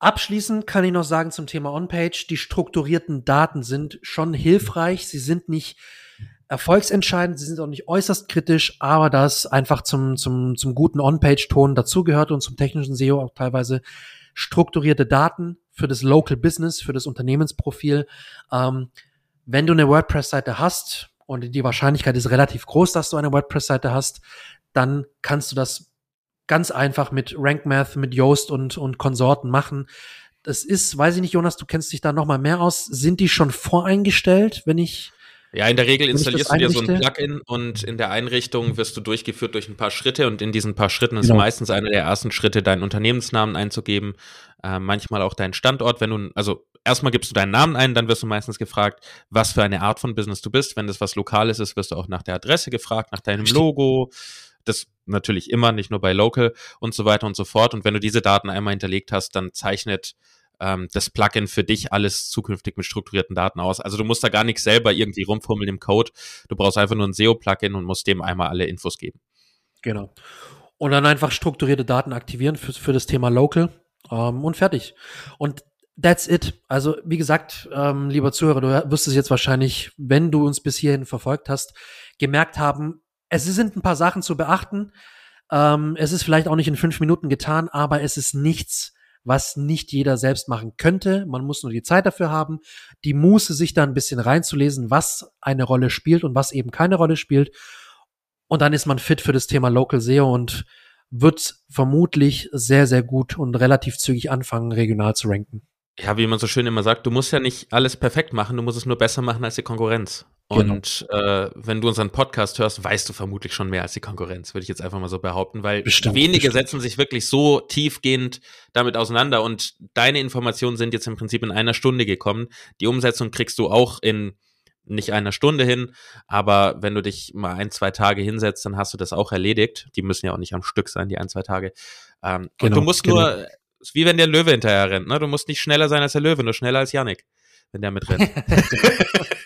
Abschließend kann ich noch sagen zum Thema On-Page, die strukturierten Daten sind schon hilfreich. Sie sind nicht erfolgsentscheidend, sie sind auch nicht äußerst kritisch, aber das einfach zum, zum, zum guten On-Page-Ton dazugehört und zum technischen SEO auch teilweise strukturierte Daten für das Local Business, für das Unternehmensprofil. Ähm, wenn du eine WordPress-Seite hast, und die Wahrscheinlichkeit ist relativ groß, dass du eine WordPress-Seite hast, dann kannst du das ganz einfach mit RankMath, mit Yoast und, und Konsorten machen. Das ist, weiß ich nicht, Jonas, du kennst dich da noch mal mehr aus. Sind die schon voreingestellt, wenn ich ja, in der Regel installierst du dir so ein Plugin und in der Einrichtung wirst du durchgeführt durch ein paar Schritte und in diesen paar Schritten ist genau. meistens einer der ersten Schritte, deinen Unternehmensnamen einzugeben, äh, manchmal auch deinen Standort. Wenn du, also erstmal gibst du deinen Namen ein, dann wirst du meistens gefragt, was für eine Art von Business du bist. Wenn das was Lokales ist, wirst du auch nach der Adresse gefragt, nach deinem Logo. Das natürlich immer, nicht nur bei Local und so weiter und so fort. Und wenn du diese Daten einmal hinterlegt hast, dann zeichnet ähm, das Plugin für dich alles zukünftig mit strukturierten Daten aus. Also du musst da gar nichts selber irgendwie rumfummeln im Code. Du brauchst einfach nur ein SEO-Plugin und musst dem einmal alle Infos geben. Genau. Und dann einfach strukturierte Daten aktivieren für, für das Thema Local ähm, und fertig. Und That's it. Also, wie gesagt, ähm, lieber Zuhörer, du wirst es jetzt wahrscheinlich, wenn du uns bis hierhin verfolgt hast, gemerkt haben, es sind ein paar Sachen zu beachten. Ähm, es ist vielleicht auch nicht in fünf Minuten getan, aber es ist nichts, was nicht jeder selbst machen könnte. Man muss nur die Zeit dafür haben, die Muße, sich da ein bisschen reinzulesen, was eine Rolle spielt und was eben keine Rolle spielt. Und dann ist man fit für das Thema Local SEO und wird vermutlich sehr, sehr gut und relativ zügig anfangen, regional zu ranken ja, wie man so schön immer sagt, du musst ja nicht alles perfekt machen, du musst es nur besser machen als die Konkurrenz. Genau. Und äh, wenn du unseren Podcast hörst, weißt du vermutlich schon mehr als die Konkurrenz, würde ich jetzt einfach mal so behaupten, weil bestimmt, wenige bestimmt. setzen sich wirklich so tiefgehend damit auseinander und deine Informationen sind jetzt im Prinzip in einer Stunde gekommen. Die Umsetzung kriegst du auch in nicht einer Stunde hin, aber wenn du dich mal ein, zwei Tage hinsetzt, dann hast du das auch erledigt. Die müssen ja auch nicht am Stück sein, die ein, zwei Tage. Ähm, genau, und du musst genau. nur ist wie wenn der Löwe hinterher rennt. Ne? Du musst nicht schneller sein als der Löwe, nur schneller als Yannick, wenn der mitrennt. <laughs>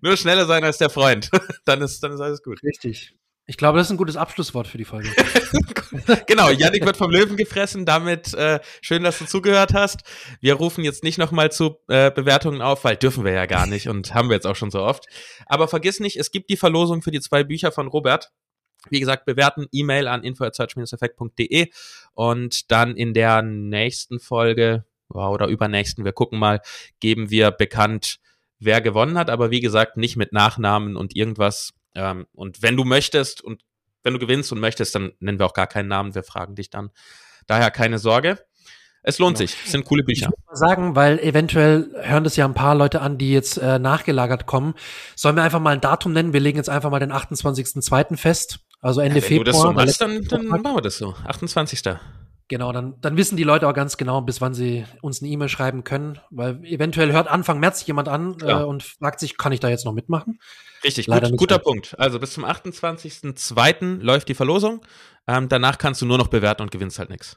nur schneller sein als der Freund. <laughs> dann, ist, dann ist alles gut. Richtig. Ich glaube, das ist ein gutes Abschlusswort für die Folge. <laughs> genau, Yannick wird vom Löwen gefressen. Damit äh, schön, dass du zugehört hast. Wir rufen jetzt nicht nochmal zu äh, Bewertungen auf, weil dürfen wir ja gar nicht und haben wir jetzt auch schon so oft. Aber vergiss nicht, es gibt die Verlosung für die zwei Bücher von Robert. Wie gesagt, bewerten, E-Mail an info.search-effekt.de und dann in der nächsten Folge oder übernächsten, wir gucken mal, geben wir bekannt, wer gewonnen hat, aber wie gesagt, nicht mit Nachnamen und irgendwas. Ähm, und wenn du möchtest und wenn du gewinnst und möchtest, dann nennen wir auch gar keinen Namen, wir fragen dich dann. Daher keine Sorge. Es lohnt genau. sich. Es sind coole Bücher. Ich muss mal sagen, weil eventuell hören das ja ein paar Leute an, die jetzt äh, nachgelagert kommen. Sollen wir einfach mal ein Datum nennen? Wir legen jetzt einfach mal den 28.02. fest. Also Ende ja, wenn Februar. Wenn du das so machst, dann, dann machen wir das so. 28. Genau, dann, dann wissen die Leute auch ganz genau, bis wann sie uns eine E-Mail schreiben können, weil eventuell hört Anfang März jemand an äh, und fragt sich, kann ich da jetzt noch mitmachen? Richtig, Leider gut, guter Punkt. Also bis zum 28.02. läuft die Verlosung. Ähm, danach kannst du nur noch bewerten und gewinnst halt nichts.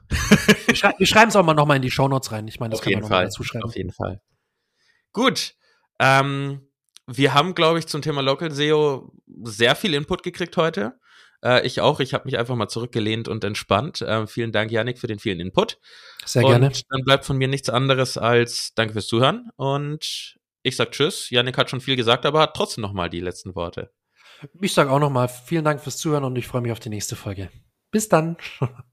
Wir, schrei wir schreiben es auch mal nochmal in die Shownotes rein. Ich meine, das Auf kann man Fall. dazu schreiben. Auf jeden Fall. Gut. Ähm, wir haben, glaube ich, zum Thema Local SEO sehr viel Input gekriegt heute. Äh, ich auch. Ich habe mich einfach mal zurückgelehnt und entspannt. Äh, vielen Dank, Janik, für den vielen Input. Sehr und gerne. dann bleibt von mir nichts anderes als Danke fürs Zuhören. Und ich sag Tschüss. Janik hat schon viel gesagt, aber hat trotzdem noch mal die letzten Worte. Ich sage auch nochmal vielen Dank fürs Zuhören und ich freue mich auf die nächste Folge. Bis dann. <laughs>